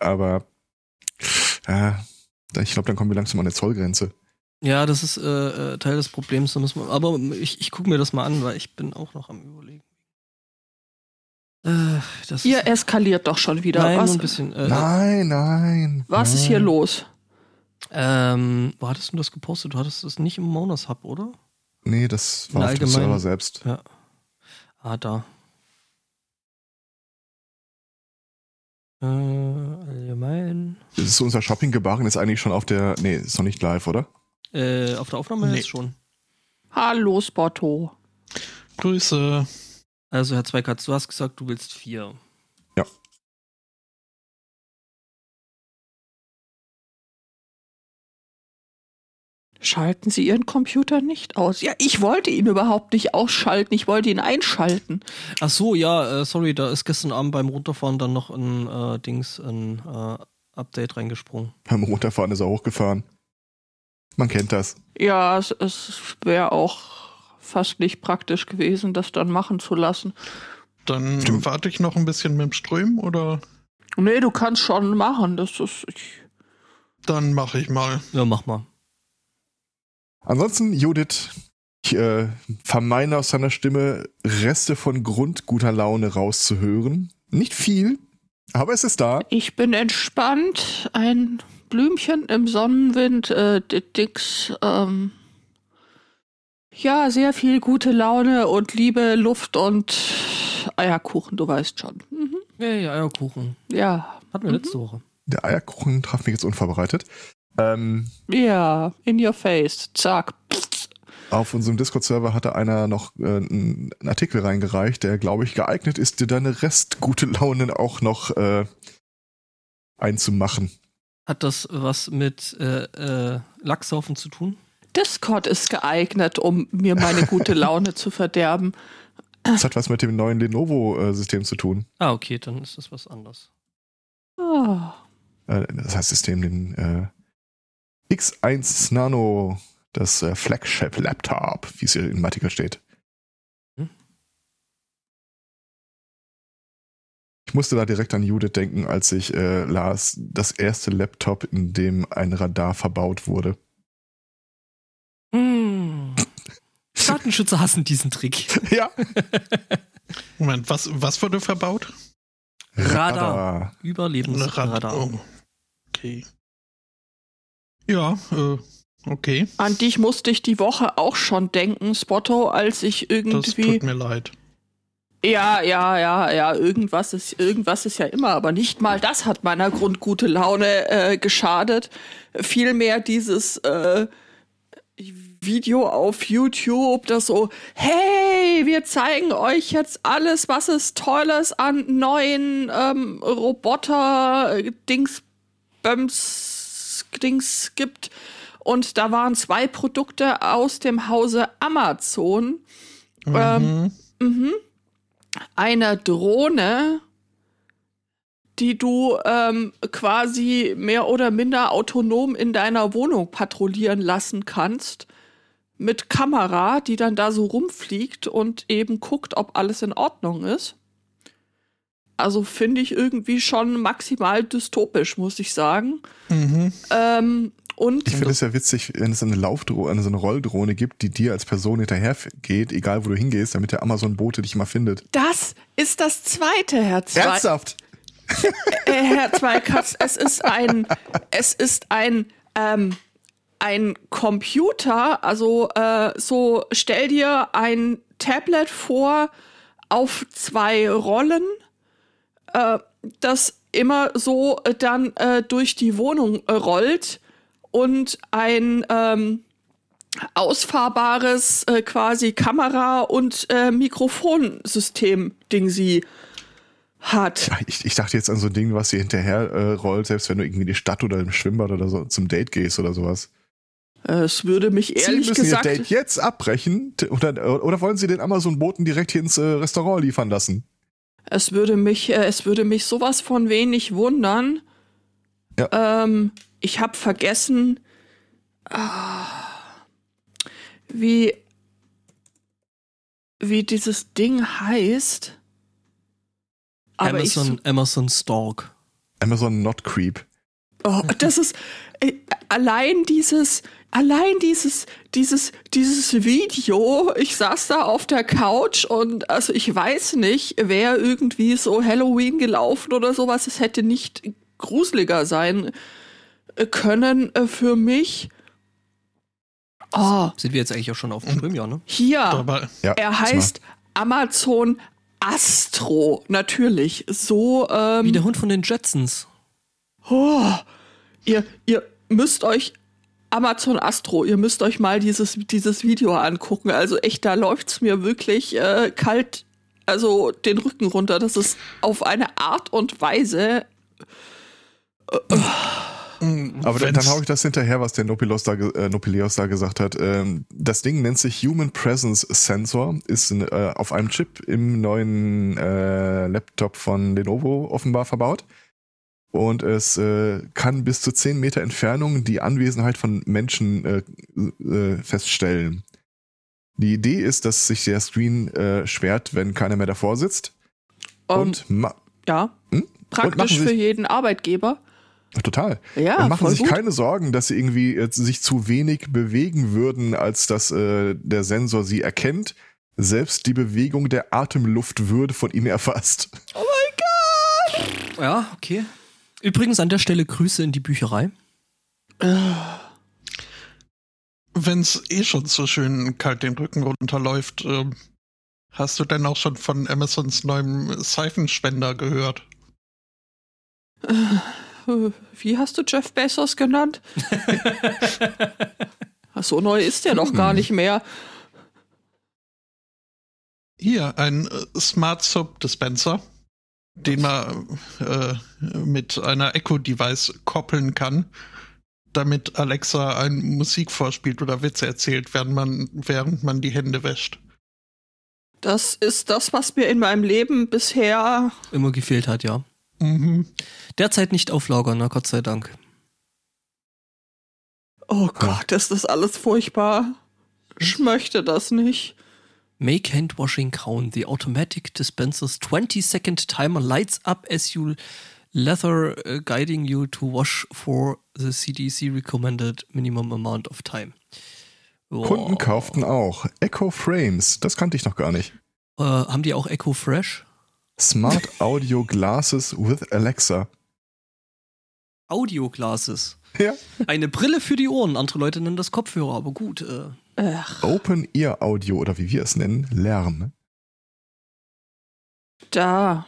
Aber äh, ich glaube, dann kommen wir langsam an eine Zollgrenze. Ja, das ist äh, äh Teil des Problems. Da müssen wir, aber ich, ich gucke mir das mal an, weil ich bin auch noch am überlegen. Äh, Ihr eskaliert doch schon wieder. Nein, was? ein bisschen. Äh, nein, nein. Was nein. ist hier los? Ähm, wo hattest du das gepostet? Du hattest das nicht im Monas Hub, oder? Nee, das war auf dem Server selbst. Ja. Ah, da. Äh, allgemein. Das ist unser Shopping-Gebaren ist eigentlich schon auf der. Nee, ist noch nicht live, oder? Äh, auf der Aufnahme nee. jetzt schon. Hallo, Spotto. Grüße. Also, Herr Zweikatz, du hast gesagt, du willst vier. Schalten Sie Ihren Computer nicht aus. Ja, ich wollte ihn überhaupt nicht ausschalten, ich wollte ihn einschalten. Ach so, ja, äh, sorry, da ist gestern Abend beim Runterfahren dann noch ein äh, Dings, ein äh, Update reingesprungen. Beim Runterfahren ist er hochgefahren. Man kennt das. Ja, es, es wäre auch fast nicht praktisch gewesen, das dann machen zu lassen. Dann Stimmt. warte ich noch ein bisschen mit dem Ström oder? Nee, du kannst schon machen. Das ist. Ich dann mache ich mal. Ja, mach mal. Ansonsten, Judith, ich äh, vermeine aus seiner Stimme Reste von grundguter Laune rauszuhören. Nicht viel, aber es ist da. Ich bin entspannt. Ein Blümchen im Sonnenwind. Äh, Dix, ähm, ja, sehr viel gute Laune und Liebe, Luft und Eierkuchen, du weißt schon. Mhm. Ja, ja, Eierkuchen. Ja. Hatten wir mhm. letzte Woche. Der Eierkuchen traf mich jetzt unvorbereitet. Ähm, ja, in your face. Zack. Auf unserem Discord-Server hatte einer noch äh, einen Artikel reingereicht, der, glaube ich, geeignet ist, dir deine restgute Laune auch noch äh, einzumachen. Hat das was mit äh, äh, Lachsaufen zu tun? Discord ist geeignet, um mir meine gute Laune zu verderben. Das hat was mit dem neuen Lenovo-System zu tun. Ah, okay, dann ist das was anderes. Oh. Das heißt System, den äh, X1 Nano, das äh, Flagship-Laptop, wie es hier im Artikel steht. Hm? Ich musste da direkt an Judith denken, als ich äh, las, das erste Laptop, in dem ein Radar verbaut wurde. Hm. Datenschützer hassen diesen Trick. Ja. Moment, was, was wurde verbaut? Radar. Radar. Überlebensradar. Oh. Okay. Ja, äh, okay. An dich musste ich die Woche auch schon denken, Spotto, als ich irgendwie. Das tut mir leid. Ja, ja, ja, ja, irgendwas ist, irgendwas ist ja immer, aber nicht mal das hat meiner Grundgute Laune äh, geschadet. Vielmehr dieses, äh, Video auf YouTube, das so, hey, wir zeigen euch jetzt alles, was es Tolles an neuen ähm, Roboter-Dings-Böms-Dings gibt. Und da waren zwei Produkte aus dem Hause Amazon. Mhm. Ähm, mh. Eine Drohne, die du ähm, quasi mehr oder minder autonom in deiner Wohnung patrouillieren lassen kannst. Mit Kamera, die dann da so rumfliegt und eben guckt, ob alles in Ordnung ist. Also finde ich irgendwie schon maximal dystopisch, muss ich sagen. Mhm. Ähm, und ich finde es ja witzig, wenn es eine Laufdrohne, so eine Rolldrohne gibt, die dir als Person hinterher geht, egal wo du hingehst, damit der Amazon-Bote dich mal findet. Das ist das zweite, Herr Zwei Ernsthaft? äh, Herr Zweikatz, es ist ein, es ist ein, ähm, ein Computer, also äh, so stell dir ein Tablet vor auf zwei Rollen, äh, das immer so dann äh, durch die Wohnung äh, rollt und ein ähm, ausfahrbares äh, quasi Kamera- und äh, Mikrofonsystem-Ding sie hat. Ich, ich, dachte jetzt an so ein Ding, was sie hinterher äh, rollt, selbst wenn du irgendwie in die Stadt oder im Schwimmbad oder so zum Date gehst oder sowas. Es würde mich ehrlich Sie müssen gesagt. Ihr Date jetzt abbrechen oder, oder wollen Sie den Amazon-Boten direkt hier ins äh, Restaurant liefern lassen? Es würde mich, äh, es würde mich sowas von wenig wundern. Ja. Ähm, ich habe vergessen, ah, wie wie dieses Ding heißt. Aber Amazon, so, Amazon Stalk. Amazon Not Creep. Oh, das ist äh, allein dieses, allein dieses, dieses, dieses Video. Ich saß da auf der Couch und also ich weiß nicht, wer irgendwie so Halloween gelaufen oder sowas. Es hätte nicht gruseliger sein äh, können äh, für mich. Oh, Sind wir jetzt eigentlich auch schon auf dem ja, ne? hier. Aber Ja, Er heißt Amazon Astro, natürlich. So, ähm, Wie der Hund von den Jetsons. Oh, ihr, ihr müsst euch Amazon Astro, ihr müsst euch mal dieses, dieses Video angucken. Also echt, da läuft's mir wirklich äh, kalt, also den Rücken runter. Das ist auf eine Art und Weise. Aber dann, dann hau ich das hinterher, was der Nopilos da, äh, Nopilios da gesagt hat. Ähm, das Ding nennt sich Human Presence Sensor, ist in, äh, auf einem Chip im neuen äh, Laptop von Lenovo offenbar verbaut. Und es äh, kann bis zu 10 Meter Entfernung die Anwesenheit von Menschen äh, äh, feststellen. Die Idee ist, dass sich der Screen äh, sperrt, wenn keiner mehr davor sitzt. Ähm, Und ma ja, Hm? Und praktisch machen für jeden Arbeitgeber. total. Ja, und machen voll sich gut. keine Sorgen, dass sie irgendwie äh, sich zu wenig bewegen würden, als dass äh, der Sensor sie erkennt. Selbst die Bewegung der Atemluft würde von ihm erfasst. Ja, okay. Übrigens an der Stelle Grüße in die Bücherei. wenn es eh schon so schön kalt den Rücken runterläuft, ähm, hast du denn auch schon von Amazons neuem Seifenspender gehört? Äh, Wie hast du Jeff Bezos genannt? Ach, so neu ist der noch gar nicht mehr. Hier, ein äh, Smart Soap Dispenser, den man äh, mit einer Echo-Device koppeln kann, damit Alexa ein Musik vorspielt oder Witze erzählt, während man, während man die Hände wäscht. Das ist das, was mir in meinem Leben bisher Immer gefehlt hat, ja. Mhm. Derzeit nicht auf Lager, na Gott sei Dank. Oh Gott, ist das alles furchtbar. Ich möchte das nicht. Make hand washing count. The automatic dispenser's 20 second timer lights up as you leather uh, guiding you to wash for the CDC recommended minimum amount of time. Boah. Kunden kauften auch Echo Frames. Das kannte ich noch gar nicht. Äh, haben die auch Echo Fresh? Smart Audio Glasses with Alexa. Audio Glasses. Ja. Eine Brille für die Ohren. Andere Leute nennen das Kopfhörer, aber gut. Äh, Ach, Open Ear Audio oder wie wir es nennen, Lärm. da.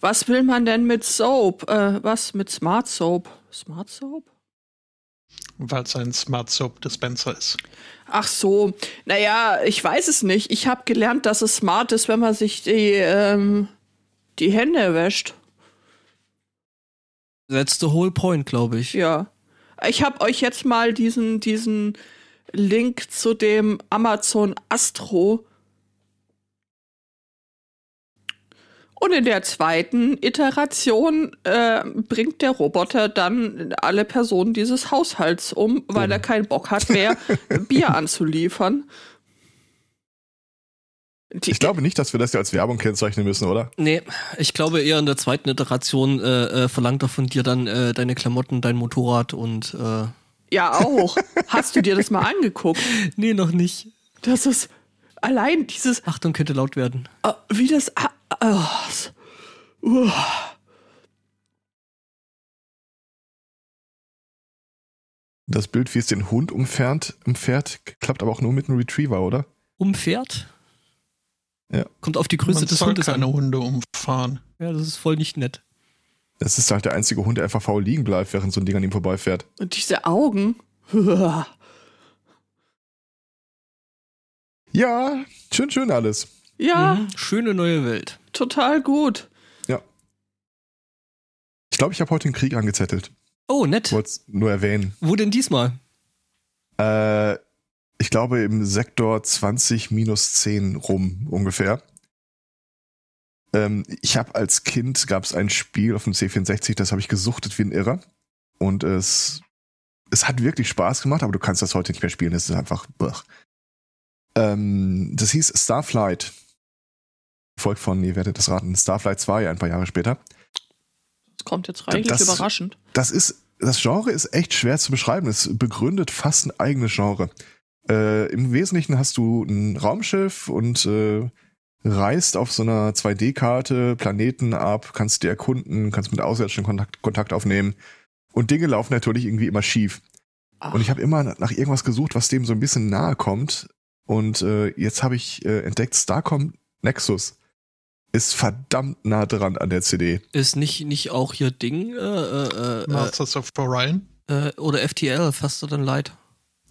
Was will man denn mit Soap? Äh, was mit Smart Soap? Smart Soap? Weil es ein Smart Soap Dispenser ist. Ach so, naja, ich weiß es nicht. Ich habe gelernt, dass es smart ist, wenn man sich die, ähm, die Hände wäscht. that's the whole point, glaube ich. Ja. Ich habe euch jetzt mal diesen, diesen Link zu dem Amazon Astro. Und in der zweiten Iteration äh, bringt der Roboter dann alle Personen dieses Haushalts um, weil er keinen Bock hat mehr, Bier anzuliefern. Die, Ich glaube nicht, dass wir das ja als Werbung kennzeichnen müssen, oder? Nee, ich glaube eher in der zweiten Iteration äh, äh, verlangt er von dir dann äh, deine Klamotten, dein Motorrad und äh, Ja, auch. Hast du dir das mal angeguckt? nee, noch nicht. Das ist allein dieses, Achtung, könnte laut werden. äh, wie das. s- uah. Das Bild, wie es den Hund umfährt, umfährt klappt aber auch nur mit einem Retriever, oder? Umfährt? Ja. Kommt auf die Größe Man des soll Hundes keine an. Hunde umfahren. Ja, das ist voll nicht nett. Das ist halt der einzige Hund, der einfach faul liegen bleibt, während so ein Ding an ihm vorbeifährt. Und diese Augen. Ja, schön, schön alles. Ja, Mhm. Schöne neue Welt. total gut. Ich glaube, ich habe heute den Krieg angezettelt. Oh, nett. Ich wollte es nur erwähnen. Wo denn diesmal? Äh, ich glaube im Sektor 20 minus 10 rum ungefähr. Ähm, ich habe als Kind, gab es ein Spiel auf dem C64, das habe ich gesuchtet wie ein Irrer. Und es, es hat wirklich Spaß gemacht, aber du kannst das heute nicht mehr spielen. Es ist einfach... Ähm, das hieß Starflight. Folgt von, ihr werdet das raten, Starflight 2 ein paar Jahre später. Das kommt jetzt reichlich das, überraschend. Das ist, das Genre ist echt schwer zu beschreiben. Es begründet fast ein eigenes Genre. Äh, Im Wesentlichen hast du ein Raumschiff und äh, reist auf so einer 2D-Karte Planeten ab, kannst die erkunden, kannst mit Auswärtigen Kontakt, Kontakt aufnehmen. Und Dinge laufen natürlich irgendwie immer schief. Ach. Und ich habe immer nach irgendwas gesucht, was dem so ein bisschen nahe kommt. Und äh, jetzt habe ich äh, entdeckt, Starcom Nexus ist verdammt nah dran an der CD. Ist nicht, nicht auch hier Ding? Äh, äh, äh Masters of Orion? Äh, oder FTL, Faster Than Light.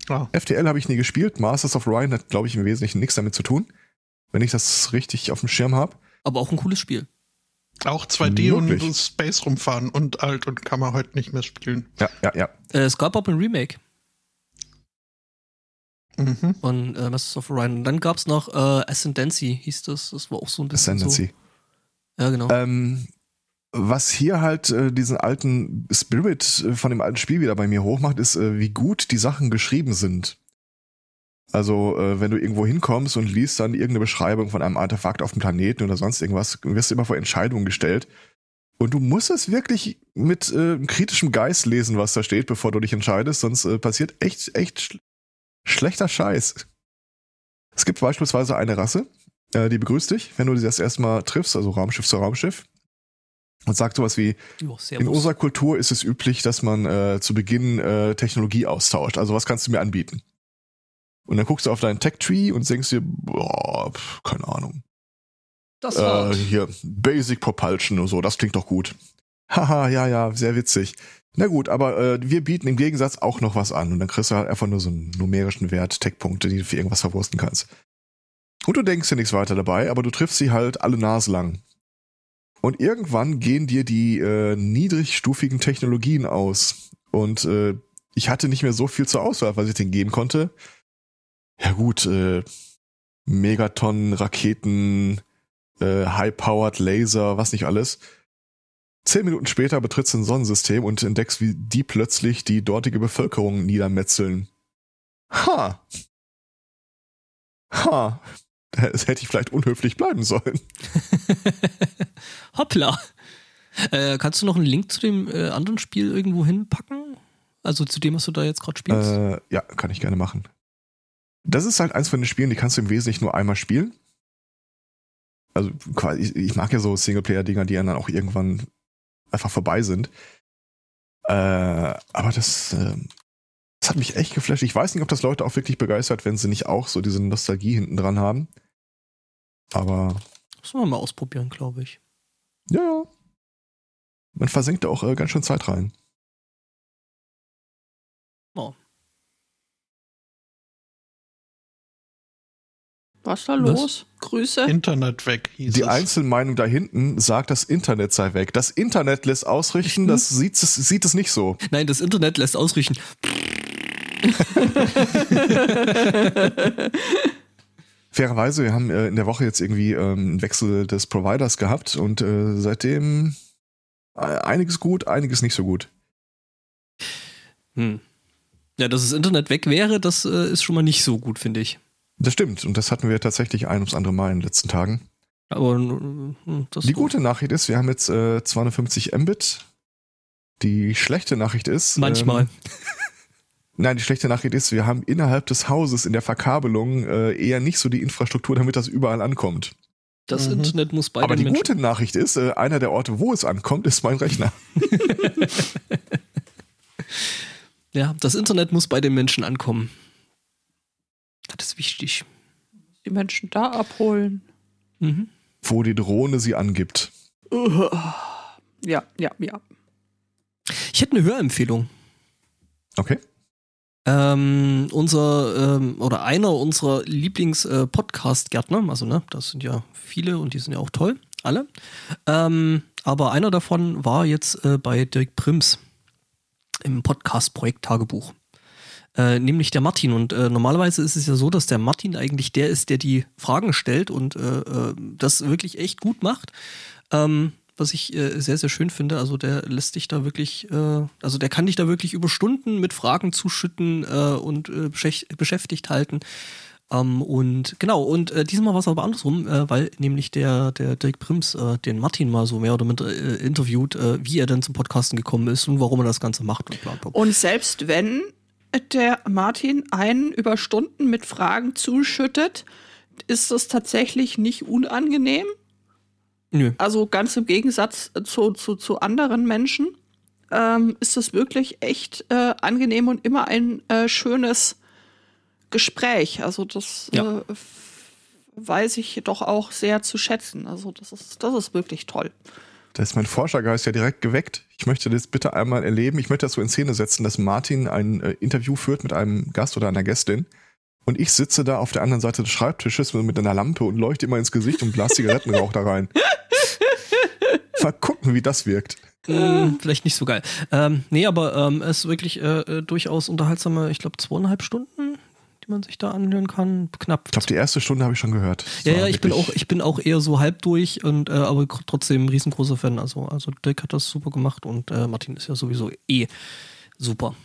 Oh. FTL habe ich nie gespielt. Masters of Orion hat, glaube ich, im Wesentlichen nichts damit zu tun, wenn ich das richtig auf dem Schirm habe. Aber auch ein cooles Spiel. Auch 2D Möglich. und Space rumfahren und alt und kann man heute nicht mehr spielen. Ja, ja, ja. Äh, es gab auch ein Remake. Mhm. Von äh, Masters of Orion. Und dann gab es noch äh, Ascendancy, hieß das. Das war auch so ein bisschen. Ascendancy. So. Ja, genau. Ähm, was hier halt äh, diesen alten Spirit äh, von dem alten Spiel wieder bei mir hochmacht, ist, äh, wie gut die Sachen geschrieben sind. Also, äh, wenn du irgendwo hinkommst und liest dann irgendeine Beschreibung von einem Artefakt auf dem Planeten oder sonst irgendwas, wirst du immer vor Entscheidungen gestellt. Und du musst es wirklich mit äh, kritischem Geist lesen, was da steht, bevor du dich entscheidest, sonst äh, passiert echt, echt sch schlechter Scheiß. Es gibt beispielsweise eine Rasse, äh, die begrüßt dich, wenn du sie das erste Mal triffst, also Raumschiff zu Raumschiff und sagt sowas wie, oh, in unserer Kultur ist es üblich, dass man äh, zu Beginn äh, Technologie austauscht. Also was kannst du mir anbieten? Und dann guckst du auf deinen Tech-Tree und denkst dir, boah, keine Ahnung. Das äh, hier, Basic Propulsion und so, das klingt doch gut. Haha, ja, ja, sehr witzig. Na gut, aber äh, wir bieten im Gegensatz auch noch was an und dann kriegst du halt einfach nur so einen numerischen Wert, Tech-Punkte, die du für irgendwas verwursten kannst. Und du denkst dir nichts weiter dabei, aber du triffst sie halt alle naslang. Und irgendwann gehen dir die äh, niedrigstufigen Technologien aus. Und äh, ich hatte nicht mehr so viel zur Auswahl, was ich denen geben konnte. Ja gut, äh, Megatonnen, Raketen, äh, High-Powered Laser, was nicht alles. Zehn Minuten später betrittst du ein Sonnensystem und entdeckst, wie die plötzlich die dortige Bevölkerung niedermetzeln. Ha! Ha! Das hätte ich vielleicht unhöflich bleiben sollen. Hoppla. Äh, kannst du noch einen Link zu dem äh, anderen Spiel irgendwo hinpacken? Also zu dem, was du da jetzt gerade spielst? Äh, ja, kann ich gerne machen. Das ist halt eins von den Spielen, die kannst du im Wesentlichen nur einmal spielen. Also quasi, ich mag ja so Singleplayer-Dinger, die dann auch irgendwann einfach vorbei sind. Äh, aber das, äh, das hat mich echt geflasht. Ich weiß nicht, ob das Leute auch wirklich begeistert, wenn sie nicht auch so diese Nostalgie hinten dran haben. Aber. Müssen wir mal ausprobieren, glaube ich. Ja, ja. Man versenkt da auch äh, ganz schön Zeit rein. Oh. Was da los? Was? Grüße. Internet weg. Hieß Die es. Einzelmeinung da hinten sagt, das Internet sei weg. Das Internet lässt ausrichten, das sieht, es, sieht es nicht so. Nein, das Internet lässt ausrichten. Fairerweise, wir haben äh, in der Woche jetzt irgendwie ähm, einen Wechsel des Providers gehabt und äh, seitdem äh, einiges gut, einiges nicht so gut. Hm. Ja, dass das Internet weg wäre, das ist schon mal nicht so gut, finde ich. Das stimmt und das hatten wir tatsächlich ein ums andere Mal in den letzten Tagen. Aber hm, die gute Nachricht ist, wir haben jetzt äh, 250 Mbit. Die schlechte Nachricht ist. Manchmal. Ähm, Nein, die schlechte Nachricht ist, wir haben innerhalb des Hauses in der Verkabelung äh, eher nicht so die Infrastruktur, damit das überall ankommt. Das mhm. Internet muss bei Aber die Menschen gute Nachricht ist, äh, einer der Orte, wo es ankommt, ist mein Rechner. ja, das Internet muss bei den Menschen ankommen. Das ist wichtig. Die Menschen da abholen. Mhm. Wo die Drohne sie angibt. Ja, ja, ja. Ich hätte eine Hörempfehlung. Okay. Ähm, unser ähm, oder einer unserer Lieblings-Podcast-Gärtner, also ne, das sind ja viele und die sind ja auch toll, alle. Ähm, aber einer davon war jetzt äh, bei Dirk Prims im Podcast-Projekt Tagebuch. Äh, nämlich der Martin. Und äh, normalerweise ist es ja so, dass der Martin eigentlich der ist, der die Fragen stellt und äh, äh das wirklich echt gut macht. Ähm, was ich äh, sehr, sehr schön finde. Also der lässt dich da wirklich, äh, also der kann dich da wirklich über Stunden mit Fragen zuschütten und beschäftigt halten. Ähm, und genau, und äh, diesmal war es aber andersrum, äh, weil nämlich der, der Dirk Prims äh, den Martin mal so mehr oder minder interviewt, wie er denn zum Podcasten gekommen ist und warum er das Ganze macht und bla bla. Und selbst wenn der Martin einen über Stunden mit Fragen zuschüttet, ist das tatsächlich nicht unangenehm. Nö. Also ganz im Gegensatz zu, zu, zu anderen Menschen ähm, ist es wirklich echt äh, angenehm und immer ein äh, schönes Gespräch. Also das Ja. äh, weiß ich doch auch sehr zu schätzen. Also das ist, das ist wirklich toll. Da ist mein Forschergeist ja direkt geweckt. Ich möchte das bitte einmal erleben. Ich möchte das so in Szene setzen, dass Martin ein äh, Interview führt mit einem Gast oder einer Gästin. Und ich sitze da auf der anderen Seite des Schreibtisches mit einer Lampe und leuchte immer ins Gesicht und blase Zigarettenrauch da rein. Mal gucken, wie das wirkt. Mm, vielleicht nicht so geil. Ähm, nee, aber ähm, es ist wirklich äh, äh, durchaus unterhaltsame, ich glaube, zweieinhalb Stunden, man sich da anhören kann. Knapp. Ich glaube, die erste Stunde habe ich schon gehört. Das Ja, ja, ich bin auch, ich bin auch eher so halb durch und äh, aber trotzdem ein riesengroßer Fan. Also, also Dirk hat das super gemacht und äh, Martin ist ja sowieso eh super.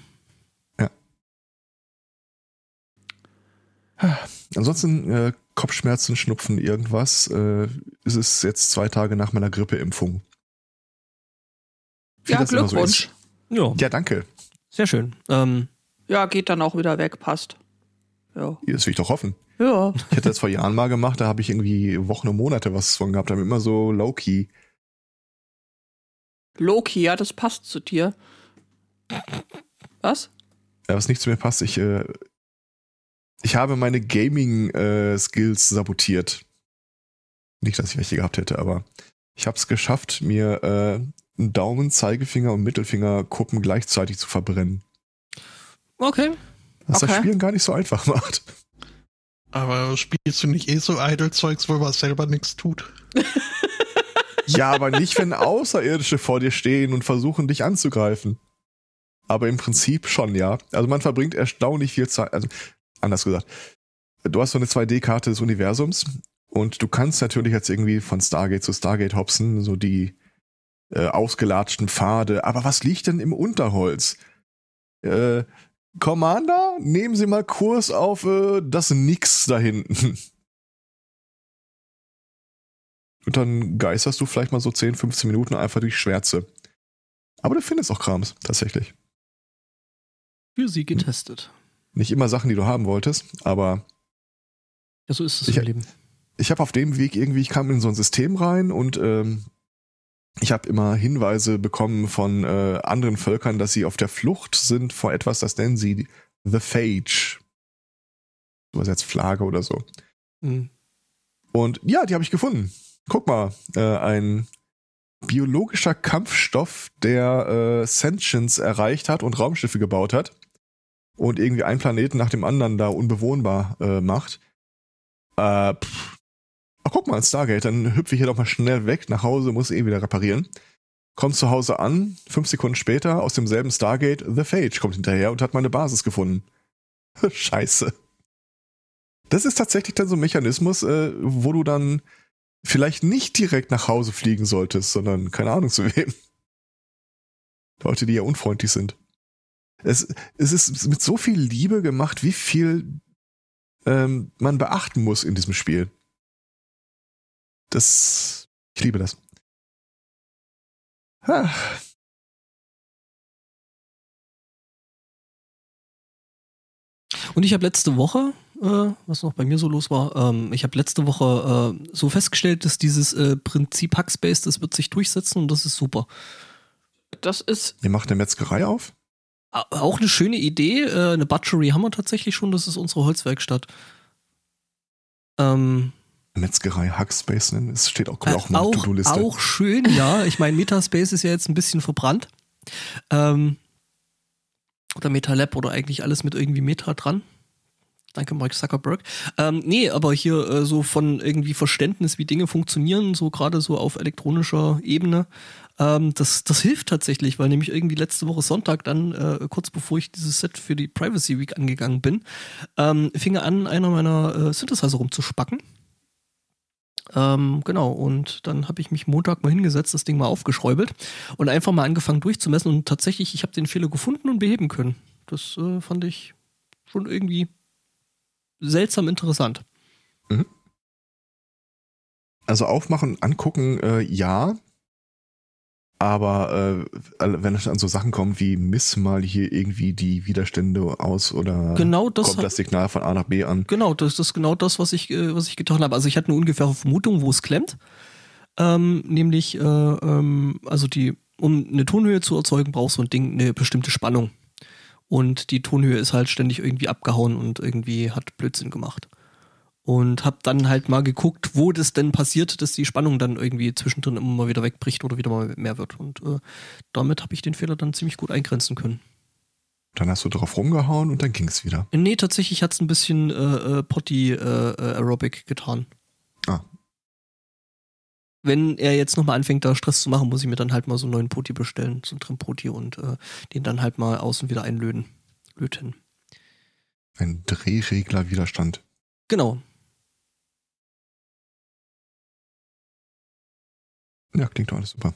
Ansonsten äh, Kopfschmerzen, Schnupfen, irgendwas. Äh, ist es jetzt zwei Tage nach meiner Grippeimpfung. Wie Ja, so Glückwunsch. ist. Ja, Ja, danke. sehr schön. Ähm, Ja, geht dann auch wieder weg, passt. Ja. Das will ich doch hoffen. Ja. Ich hätte das vor Jahren mal gemacht, da habe ich irgendwie Wochen und Monate was von gehabt, aber immer so low-key. Loki, ja, das passt zu dir. Was? Ja, was nicht zu mir passt, ich, äh, ich habe meine Gaming-Skills sabotiert. Nicht, dass ich welche gehabt hätte, aber ich habe es geschafft, mir äh, einen Daumen, Zeigefinger und Mittelfingerkuppen gleichzeitig zu verbrennen. okay. Was das Okay. Spielen gar nicht so einfach macht. Aber spielst du nicht eh so Idle-Zeugs, wo man selber nichts tut? Ja, aber nicht, wenn Außerirdische vor dir stehen und versuchen, dich anzugreifen. Aber im Prinzip schon, ja. Also man verbringt erstaunlich viel Zeit. Also, anders gesagt. Du hast so eine 2D-Karte des Universums und du kannst natürlich jetzt irgendwie von Stargate zu Stargate hopsen, so die äh, ausgelatschten Pfade. Aber was liegt denn im Unterholz? Äh, Commander, nehmen Sie mal Kurs auf äh, das Nix da hinten. Und dann geisterst du vielleicht mal so 10, 15 Minuten einfach durch Schwärze. Aber du findest auch Krams, tatsächlich. Für sie getestet. Nicht immer Sachen, die du haben wolltest, aber Ja, so ist es Ich- im Leben. ich habe auf dem Weg irgendwie, ich kam in so ein System rein und ähm, ich habe immer Hinweise bekommen von äh, anderen Völkern, dass sie auf der Flucht sind vor etwas, das nennen sie The Phage. Übersetzt Flagge oder so. Mhm. Und ja, die habe ich gefunden. Guck mal, äh, ein biologischer Kampfstoff, der äh, Sentience erreicht hat und Raumschiffe gebaut hat und irgendwie einen Planeten nach dem anderen da unbewohnbar äh, macht. Äh, pff. Ach, guck mal, Stargate, dann hüpfe ich hier doch mal schnell weg, nach Hause, muss eh wieder reparieren. Kommt zu Hause an, fünf Sekunden später, aus demselben Stargate, The Phage kommt hinterher und hat meine Basis gefunden. Scheiße. Das ist tatsächlich dann so ein Mechanismus, äh, wo du dann vielleicht nicht direkt nach Hause fliegen solltest, sondern keine Ahnung zu wem. Leute, die ja unfreundlich sind. Es, es ist mit so viel Liebe gemacht, wie viel ähm, man beachten muss in diesem Spiel. Das, ich liebe das. Ah, Und ich habe letzte Woche, äh, was noch bei mir so los war, ähm, ich habe letzte Woche äh, so festgestellt, dass dieses äh, Prinzip Hackspace, das wird sich durchsetzen und das ist super. Das ist, ihr macht eine Metzgerei auf? A- Auch eine schöne Idee. Äh, eine Butchery haben wir tatsächlich schon. Das ist unsere Holzwerkstatt. Ähm, Metzgerei Hackspace nennen? Es steht auch, kommt äh, auch die auch, To-Do-Liste. auch schön, ja. Ich meine, Metaspace ist ja jetzt ein bisschen verbrannt. Ähm, oder MetaLab oder eigentlich alles mit irgendwie Meta dran. Danke, Mike Zuckerberg. Ähm, nee, aber hier äh, so von irgendwie Verständnis, wie Dinge funktionieren, so gerade so auf elektronischer Ebene, ähm, das, das hilft tatsächlich, weil nämlich irgendwie letzte Woche Sonntag dann, äh, kurz bevor ich dieses Set für die Privacy Week angegangen bin, ähm, fing er an, einer meiner äh, Synthesizer rumzuspacken. Ähm, genau, und dann habe ich mich Montag mal hingesetzt, das Ding mal aufgeschräubelt und einfach mal angefangen durchzumessen und tatsächlich, ich habe den Fehler gefunden und beheben können. Das äh, fand ich schon irgendwie seltsam interessant. Mhm. Also aufmachen, angucken, äh, ja. Aber äh, wenn es an so Sachen kommt wie miss mal hier irgendwie die Widerstände aus oder genau das kommt das Signal von A nach B an. Genau, das ist genau das, was ich, äh, was ich getan habe. Also ich hatte eine ungefähre Vermutung, wo es klemmt. Ähm, nämlich, äh, ähm, also die, um eine Tonhöhe zu erzeugen, braucht so ein Ding eine bestimmte Spannung. Und die Tonhöhe ist halt ständig irgendwie abgehauen und irgendwie hat Blödsinn gemacht und habe dann halt mal geguckt, wo das denn passiert, dass die Spannung dann irgendwie zwischendrin immer mal wieder wegbricht oder wieder mal mehr wird. Und äh, damit habe ich den Fehler dann ziemlich gut eingrenzen können. Dann hast du drauf rumgehauen und dann ging es wieder. Nee, tatsächlich hat es ein bisschen äh, äh, Potty äh, äh, Aerobic getan. Ah. Wenn er jetzt nochmal anfängt, da Stress zu machen, muss ich mir dann halt mal so einen neuen Poti bestellen, so einen Trim-Poti und äh, den dann halt mal außen wieder einlöten. Löten. Ein Drehreglerwiderstand. Genau. Ja, klingt doch alles super.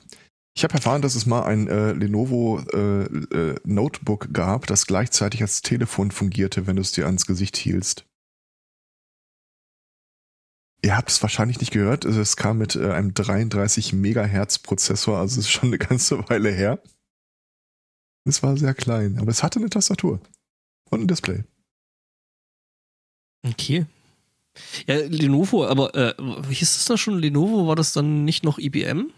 Ich habe erfahren, dass es mal ein äh, Lenovo äh, äh, Notebook gab, das gleichzeitig als Telefon fungierte, wenn du es dir ans Gesicht hielst. Ihr habt es wahrscheinlich nicht gehört. Es kam mit äh, einem 33 Megahertz Prozessor, also es ist schon eine ganze Weile her. Es war sehr klein, aber es hatte eine Tastatur und ein Display. Okay. Ja, Lenovo, aber äh, wie hieß das da schon? Lenovo, war das dann nicht noch IBM?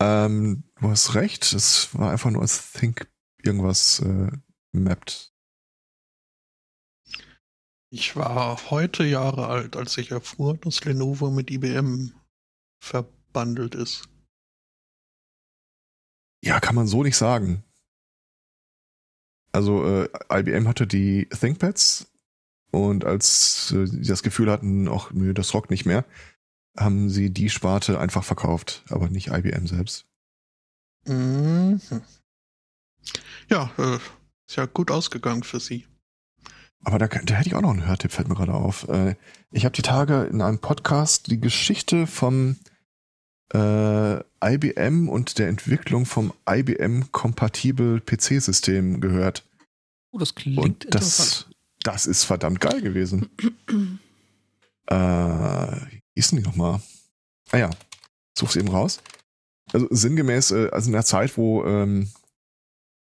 Ähm, du hast recht, es war einfach nur als Think irgendwas äh, mapped. Ich war heute Jahre alt, als ich erfuhr, dass Lenovo mit IBM verbandelt ist. Ja, kann man so nicht sagen. Also äh, IBM hatte die ThinkPads und als äh, sie das Gefühl hatten, ach nö, das rockt nicht mehr, haben sie die Sparte einfach verkauft, aber nicht IBM selbst. Mhm. Ja, äh, ist ja gut ausgegangen für sie. Aber da, da hätte ich auch noch einen Hörtipp, fällt mir gerade auf. Äh, ich habe die Tage in einem Podcast die Geschichte vom äh, IBM und der Entwicklung vom IBM-kompatibel PC-System gehört. Oh, das klingt und das, das ist verdammt geil gewesen. äh, wie ist denn die nochmal? Ah ja, such's eben raus. Also sinngemäß, äh, also in der Zeit, wo ähm,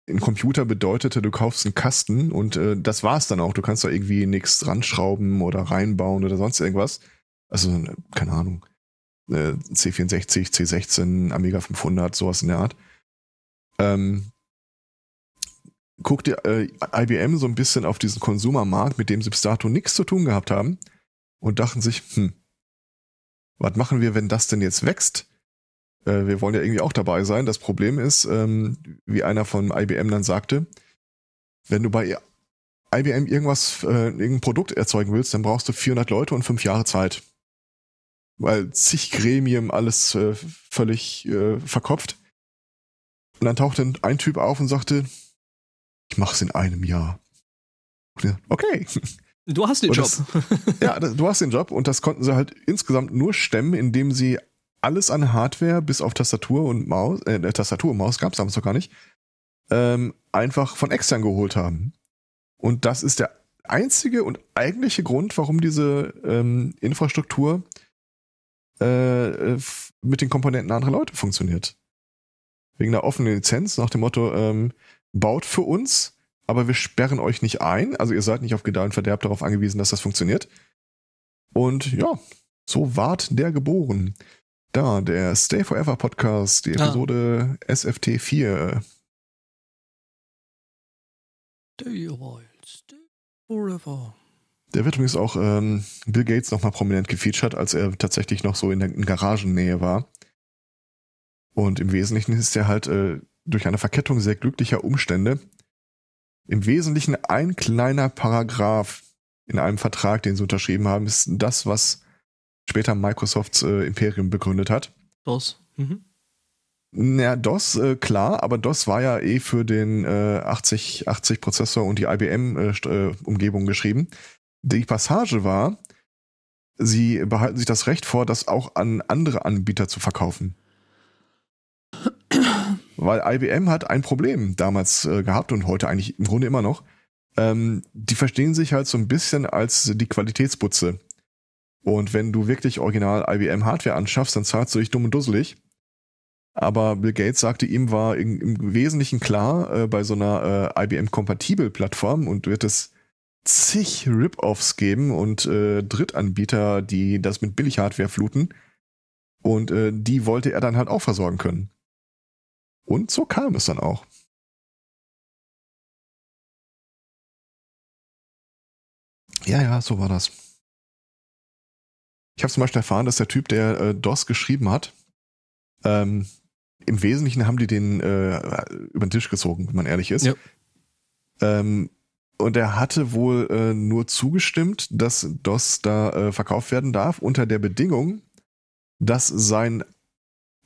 ein Computer bedeutete, du kaufst einen Kasten und äh, das war's dann auch. Du kannst da irgendwie nichts dran schrauben oder reinbauen oder sonst irgendwas. Also, keine Ahnung. Äh, C64, C16, Amiga 500, sowas in der Art. Ähm, guckte äh, IBM so ein bisschen auf diesen Konsumermarkt, mit dem sie bis dato nichts zu tun gehabt haben und dachten sich, hm, was machen wir, wenn das denn jetzt wächst? Äh, wir wollen ja irgendwie auch dabei sein. Das Problem ist, ähm, wie einer von IBM dann sagte, wenn du bei IBM irgendwas, äh, irgendein Produkt erzeugen willst, dann brauchst du 400 Leute und fünf Jahre Zeit. Weil zig Gremien alles äh, völlig äh, verkopft. Und dann tauchte ein Typ auf und sagte, ich mache es in einem Jahr. Okay. Du hast den das, Job. ja, du hast den Job und das konnten sie halt insgesamt nur stemmen, indem sie alles an Hardware bis auf Tastatur und Maus, äh, Tastatur und Maus gab es damals noch gar nicht, ähm, einfach von extern geholt haben. Und das ist der einzige und eigentliche Grund, warum diese ähm, Infrastruktur äh, mit den Komponenten anderer Leute funktioniert. Wegen der offenen Lizenz nach dem Motto, ähm, baut für uns, aber wir sperren euch nicht ein. Also ihr seid nicht auf Gedeih und Verderb darauf angewiesen, dass das funktioniert. Und ja, so ward der geboren. Da, der Stay Forever Podcast, die ah. Episode ah. SFT 4. Stay a while, stay forever. Der wird übrigens auch ähm, Bill Gates nochmal prominent gefeatured, als er tatsächlich noch so in der in Garagennähe war. Und im Wesentlichen ist er halt äh, durch eine Verkettung sehr glücklicher Umstände im Wesentlichen ein kleiner Paragraph in einem Vertrag, den sie unterschrieben haben, ist das, was später Microsofts äh, Imperium begründet hat. DOS. Mhm. Ja, DOS, äh, klar, aber DOS war ja eh für den äh, 8080 Prozessor und die IBM-Umgebung äh, äh geschrieben. Die Passage war, sie behalten sich das Recht vor, das auch an andere Anbieter zu verkaufen. Weil IBM hat ein Problem damals äh, gehabt und heute eigentlich im Grunde immer noch. ähm, die verstehen sich halt so ein bisschen als die Qualitätsputze. Und wenn du wirklich original IBM Hardware anschaffst, dann zahlst du dich dumm und dusselig. Aber Bill Gates sagte, ihm war im, im Wesentlichen klar, äh, bei so einer äh, IBM-Kompatibel-Plattform und wird es zig Rip-Offs geben und äh, Drittanbieter, die das mit Billig-Hardware fluten. Und äh, die wollte er dann halt auch versorgen können. Und so kam es dann auch. Ja, ja, so war das. Ich habe zum Beispiel erfahren, dass der Typ, der äh, DOS geschrieben hat, ähm, im Wesentlichen haben die den äh, über den Tisch gezogen, wenn man ehrlich ist. Ja. Ähm, und er hatte wohl äh, nur zugestimmt, dass DOS da äh, verkauft werden darf, unter der Bedingung, dass sein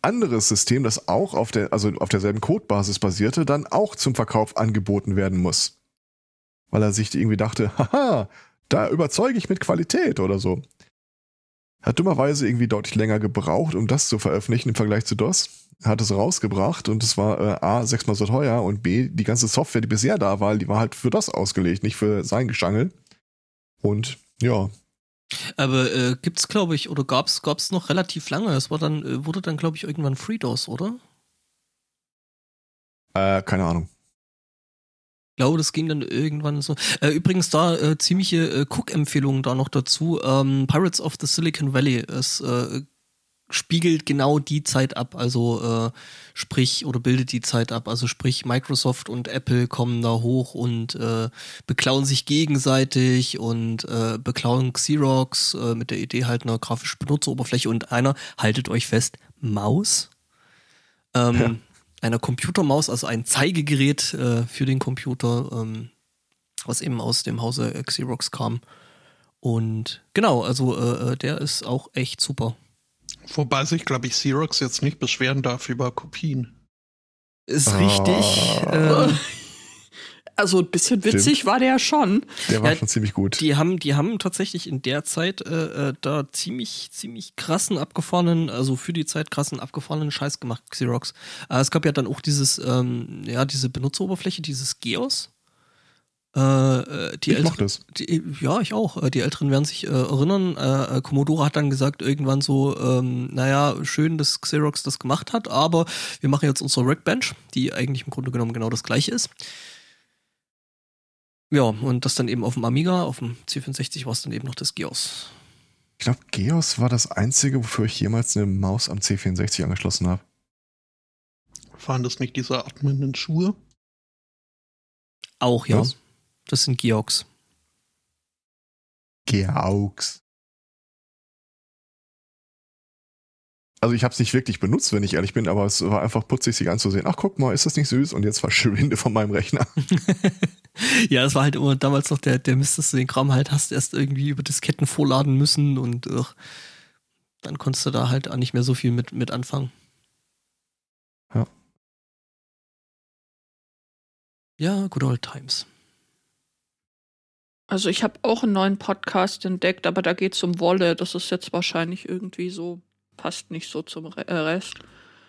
anderes System, das auch auf der, also auf derselben Codebasis basierte, dann auch zum Verkauf angeboten werden muss. Weil er sich irgendwie dachte, haha, da überzeuge ich mit Qualität oder so. Hat dummerweise irgendwie deutlich länger gebraucht, um das zu veröffentlichen im Vergleich zu DOS. Hat es rausgebracht und es war äh, A, sechsmal so teuer und B, die ganze Software, die bisher da war, die war halt für DOS ausgelegt, nicht für sein Geschangel. Und ja. Aber äh, gibt's, glaube ich, oder gab's, gab's noch relativ lange. Es war dann, äh, wurde dann, glaube ich, irgendwann FreeDOS, oder? Äh, keine Ahnung. Ich glaube, das ging dann irgendwann so. Äh, übrigens da äh, ziemliche äh, Cook-Empfehlungen da noch dazu. Ähm, Pirates of the Silicon Valley. Es äh, spiegelt genau die Zeit ab, also äh, sprich oder bildet die Zeit ab. Also sprich Microsoft und Apple kommen da hoch und äh, beklauen sich gegenseitig und äh, beklauen Xerox äh, mit der Idee halt einer grafischen Benutzeroberfläche und einer, haltet euch fest, Maus. Ähm, ja einer Computermaus, also ein Zeigegerät äh, für den Computer, ähm, was eben aus dem Hause Xerox kam. Und genau, also äh, äh der ist auch echt super. Wobei sich, glaube ich, Xerox jetzt nicht beschweren darf über Kopien. Ist oh. richtig. Äh, also ein bisschen witzig Stimmt. war der schon. Der war ja, schon ziemlich gut. Die haben, die haben tatsächlich in der Zeit äh, äh, da ziemlich, ziemlich krassen abgefahrenen, also für die Zeit krassen abgefahrenen Scheiß gemacht, Xerox. Äh, es gab ja dann auch dieses, ähm, ja, diese Benutzeroberfläche, dieses Geos. Äh, äh die ich mach das. Die, ja, ich auch. Äh, die Älteren werden sich äh, erinnern. Äh, Commodore hat dann gesagt irgendwann so, ähm, naja, schön, dass Xerox das gemacht hat, aber wir machen jetzt unsere Rackbench, die eigentlich im Grunde genommen genau das gleiche ist. Ja, und das dann eben auf dem Amiga, auf dem C64 war es dann eben noch das Geos. Ich glaube, Geos war das einzige, wofür ich jemals eine Maus am C64 angeschlossen habe. Waren das nicht diese atmenden Schuhe? Auch, ja. Was? Das sind Geox. Geaux. also ich habe es nicht wirklich benutzt, wenn ich ehrlich bin, aber es war einfach putzig, sich anzusehen. Ach, guck mal, ist das nicht süß? Und jetzt verschwinde von meinem Rechner. ja, es war halt immer damals noch der, der Mist, dass du den Kram halt hast, erst irgendwie über Disketten vorladen müssen und ach, dann konntest du da halt auch nicht mehr so viel mit, mit anfangen. Ja. Ja, good old times. Also ich habe auch einen neuen Podcast entdeckt, aber da geht es um Wolle. Das ist jetzt wahrscheinlich irgendwie so passt nicht so zum äh, Rest.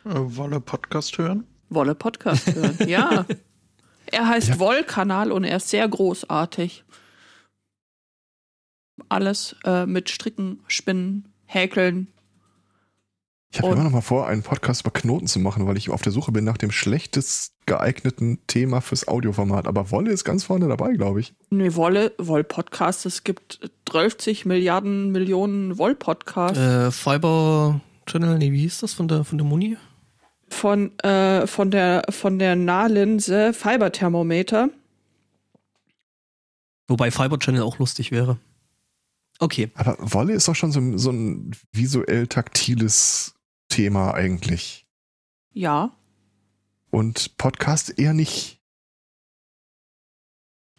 Äh, Wolle Podcast hören? Wolle Podcast hören, ja. Er heißt ja. Wollkanal und er ist sehr großartig. Alles äh, mit Stricken, Spinnen, Häkeln, ich habe immer noch mal vor, einen Podcast über Knoten zu machen, weil ich auf der Suche bin nach dem schlechtest geeigneten Thema fürs Audioformat. Aber Wolle ist ganz vorne dabei, glaube ich. Nee, Wolle, Woll-Podcast. Es gibt 30 Milliarden Millionen Woll-Podcasts. Äh, Fiber Channel, nee, wie hieß das von der, von der Muni? Von, äh, von der, von der Nahlinse Fiberthermometer. Wobei Fiber Channel auch lustig wäre. Okay. Aber Wolle ist doch schon so, so ein visuell taktiles Thema eigentlich. Ja. Und Podcast eher nicht.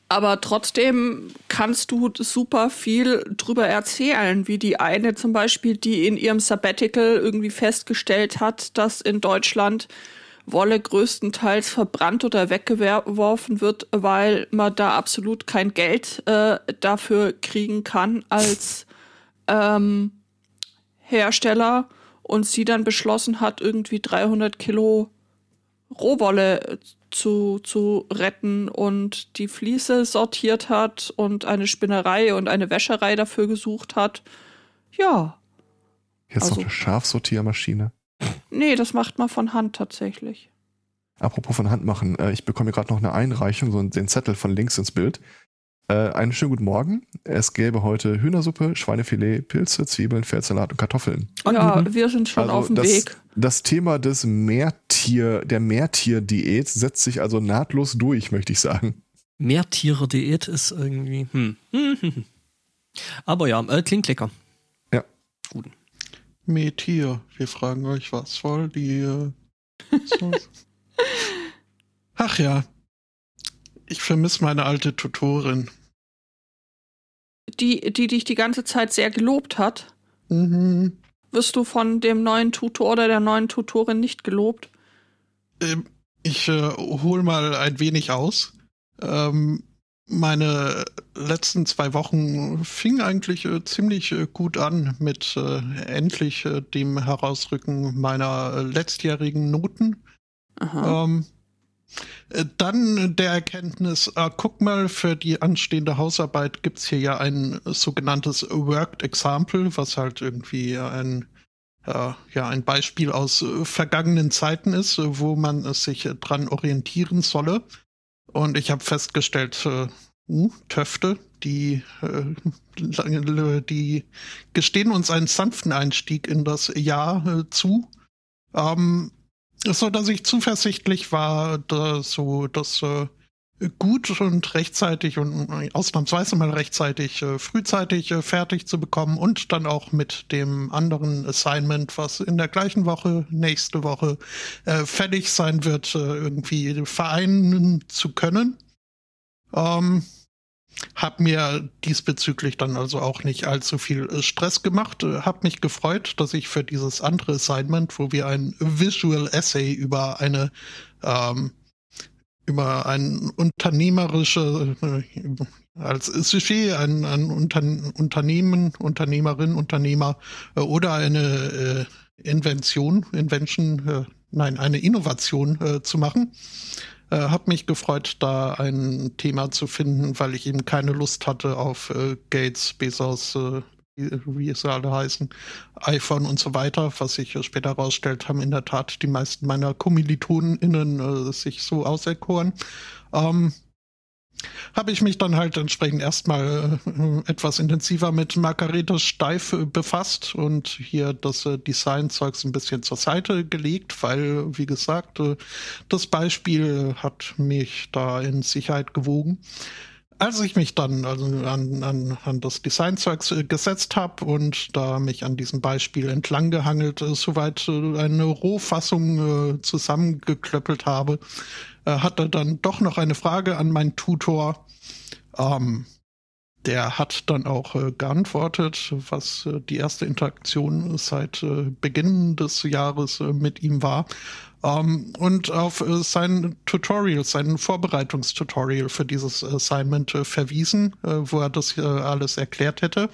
Aber trotzdem kannst du super viel drüber erzählen, wie die eine zum Beispiel, die in ihrem Sabbatical irgendwie festgestellt hat, dass in Deutschland Wolle größtenteils verbrannt oder weggeworfen wird, weil man da absolut kein Geld äh, dafür kriegen kann als ähm, Hersteller und sie dann beschlossen hat, irgendwie 300 Kilo Rohwolle zu, zu retten und die Fliese sortiert hat und eine Spinnerei und eine Wäscherei dafür gesucht hat. Ja. Jetzt also, noch eine Schafsortiermaschine. Nee, das macht man von Hand tatsächlich. Apropos von Hand machen, äh, ich bekomme gerade noch eine Einreichung, so den Zettel von links ins Bild. Äh, einen schönen guten Morgen. Es gäbe heute Hühnersuppe, Schweinefilet, Pilze, Zwiebeln, Feldsalat und Kartoffeln. Ja, mhm. wir sind schon also auf dem das, Weg. Das Thema des Mehrtier, der Mehrtier-Diät setzt sich also nahtlos durch, möchte ich sagen. Mehrtiere-Diät ist irgendwie. Hm. Aber ja, äh, klingt lecker. Ja. Gut. Metier, wir fragen euch, was soll die. Äh, Ach ja, ich vermisse meine alte Tutorin. Die, die dich die ganze Zeit sehr gelobt hat? Mhm. Wirst du von dem neuen Tutor oder der neuen Tutorin nicht gelobt? Ähm, ich äh, hol mal ein wenig aus. Ähm, meine letzten zwei Wochen fingen eigentlich äh, ziemlich äh, gut an mit äh, endlich äh, dem Herausrücken meiner äh, letztjährigen Noten. Ähm, äh, dann der Erkenntnis, äh, guck mal, für die anstehende Hausarbeit gibt es hier ja ein sogenanntes Worked Example, was halt irgendwie ein, äh, ja, ein Beispiel aus äh, vergangenen Zeiten ist, wo man sich dran orientieren solle. Und ich habe festgestellt, äh, uh, Töfte, die, äh, die gestehen uns einen sanften Einstieg in das Jahr äh, zu. Ähm, so dass ich zuversichtlich war, dass so das äh, gut und rechtzeitig und äh, ausnahmsweise mal rechtzeitig äh, frühzeitig äh, fertig zu bekommen und dann auch mit dem anderen Assignment, was in der gleichen Woche, nächste Woche äh, fertig sein wird, äh, irgendwie vereinen zu können. Ähm, hab mir diesbezüglich dann also auch nicht allzu viel äh, Stress gemacht. Äh, hab mich gefreut, dass ich für dieses andere Assignment, wo wir ein Visual Essay über eine ähm, über ein unternehmerische äh, als Sujet ein, ein Unter Unternehmen, Unternehmerin, Unternehmer äh, oder eine äh, Invention, Invention, nein, eine Innovation zu machen äh, hab mich gefreut, da ein Thema zu finden, weil ich eben keine Lust hatte auf äh, Gates, Bezos, äh, wie sie alle heißen, iPhone und so weiter, was sich später herausstellt, haben in der Tat die meisten meiner KommilitonInnen äh, sich so auserkoren. Ähm, habe ich mich dann halt entsprechend erstmal äh, etwas intensiver mit Margarete Steif äh, befasst und hier das äh, Design-Zeugs ein bisschen zur Seite gelegt, weil, wie gesagt, äh, das Beispiel hat mich da in Sicherheit gewogen. Als ich mich dann also an, an, an das Designzeugs äh, gesetzt habe und da mich an diesem Beispiel entlang gehangelt, äh, soweit eine Rohfassung zusammengeklöppelt habe, äh, hatte dann doch noch eine Frage an meinen Tutor. Ähm, der hat dann auch äh, geantwortet, was äh, die erste Interaktion seit äh, Beginn des Jahres äh, mit ihm war. Ähm, und auf äh, sein Tutorial, sein Vorbereitungstutorial für dieses Assignment verwiesen, wo er das alles erklärt hätte.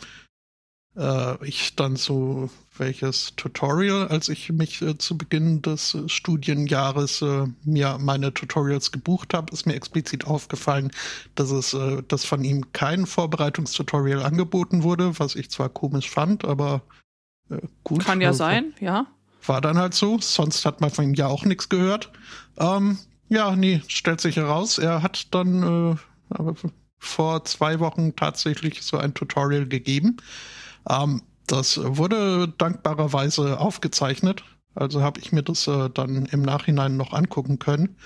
ich dann so welches Tutorial, als ich mich äh, zu Beginn des äh, Studienjahres äh, mir meine Tutorials gebucht habe, ist mir explizit aufgefallen, dass es äh, dass von ihm kein Vorbereitungstutorial angeboten wurde, was ich zwar komisch fand, aber äh, gut. Kann ja also, sein, ja. War dann halt so, sonst hat man von ihm ja auch nichts gehört. Ähm, ja, nee, stellt sich heraus, er hat dann äh, vor zwei Wochen tatsächlich so ein Tutorial gegeben. Ähm, das wurde dankbarerweise aufgezeichnet. Also habe ich mir das äh, dann im Nachhinein noch angucken können.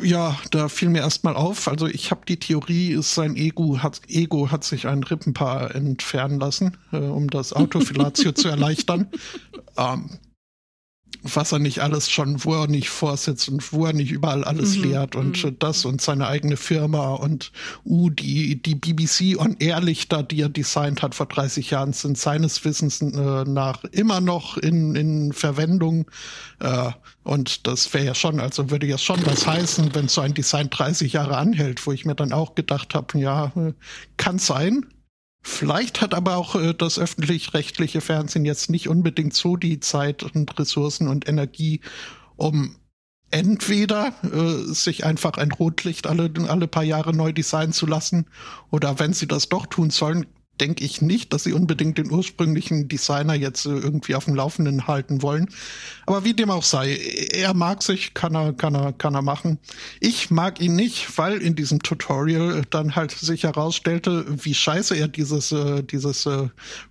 Ja, da fiel mir erstmal auf. Also ich habe die Theorie, sein Ego hat, Ego hat sich ein Rippenpaar entfernen lassen, äh, um das Autofilatio zu erleichtern. Ähm, was er nicht alles schon, wo er nicht vorsitzt und wo er nicht überall alles mhm. lehrt und mhm. das und seine eigene Firma und uh, die, die BBC on Air Lichter, die er designt hat vor 30 Jahren, sind seines Wissens äh, nach immer noch in, in Verwendung. Äh, und das wäre ja schon, also würde ja schon was heißen, wenn so ein Design 30 Jahre anhält, wo ich mir dann auch gedacht habe, ja, äh, kann sein, Vielleicht hat aber auch äh, das öffentlich-rechtliche Fernsehen jetzt nicht unbedingt so die Zeit und Ressourcen und Energie, um entweder äh, sich einfach ein Rotlicht alle, alle paar Jahre neu designen zu lassen oder wenn sie das doch tun sollen, denke ich nicht, dass sie unbedingt den ursprünglichen Designer jetzt äh, irgendwie auf dem Laufenden halten wollen. Aber wie dem auch sei, er mag sich, kann er, kann er, kann er machen. Ich mag ihn nicht, weil in diesem Tutorial dann halt sich herausstellte, wie scheiße er dieses, äh, dieses äh,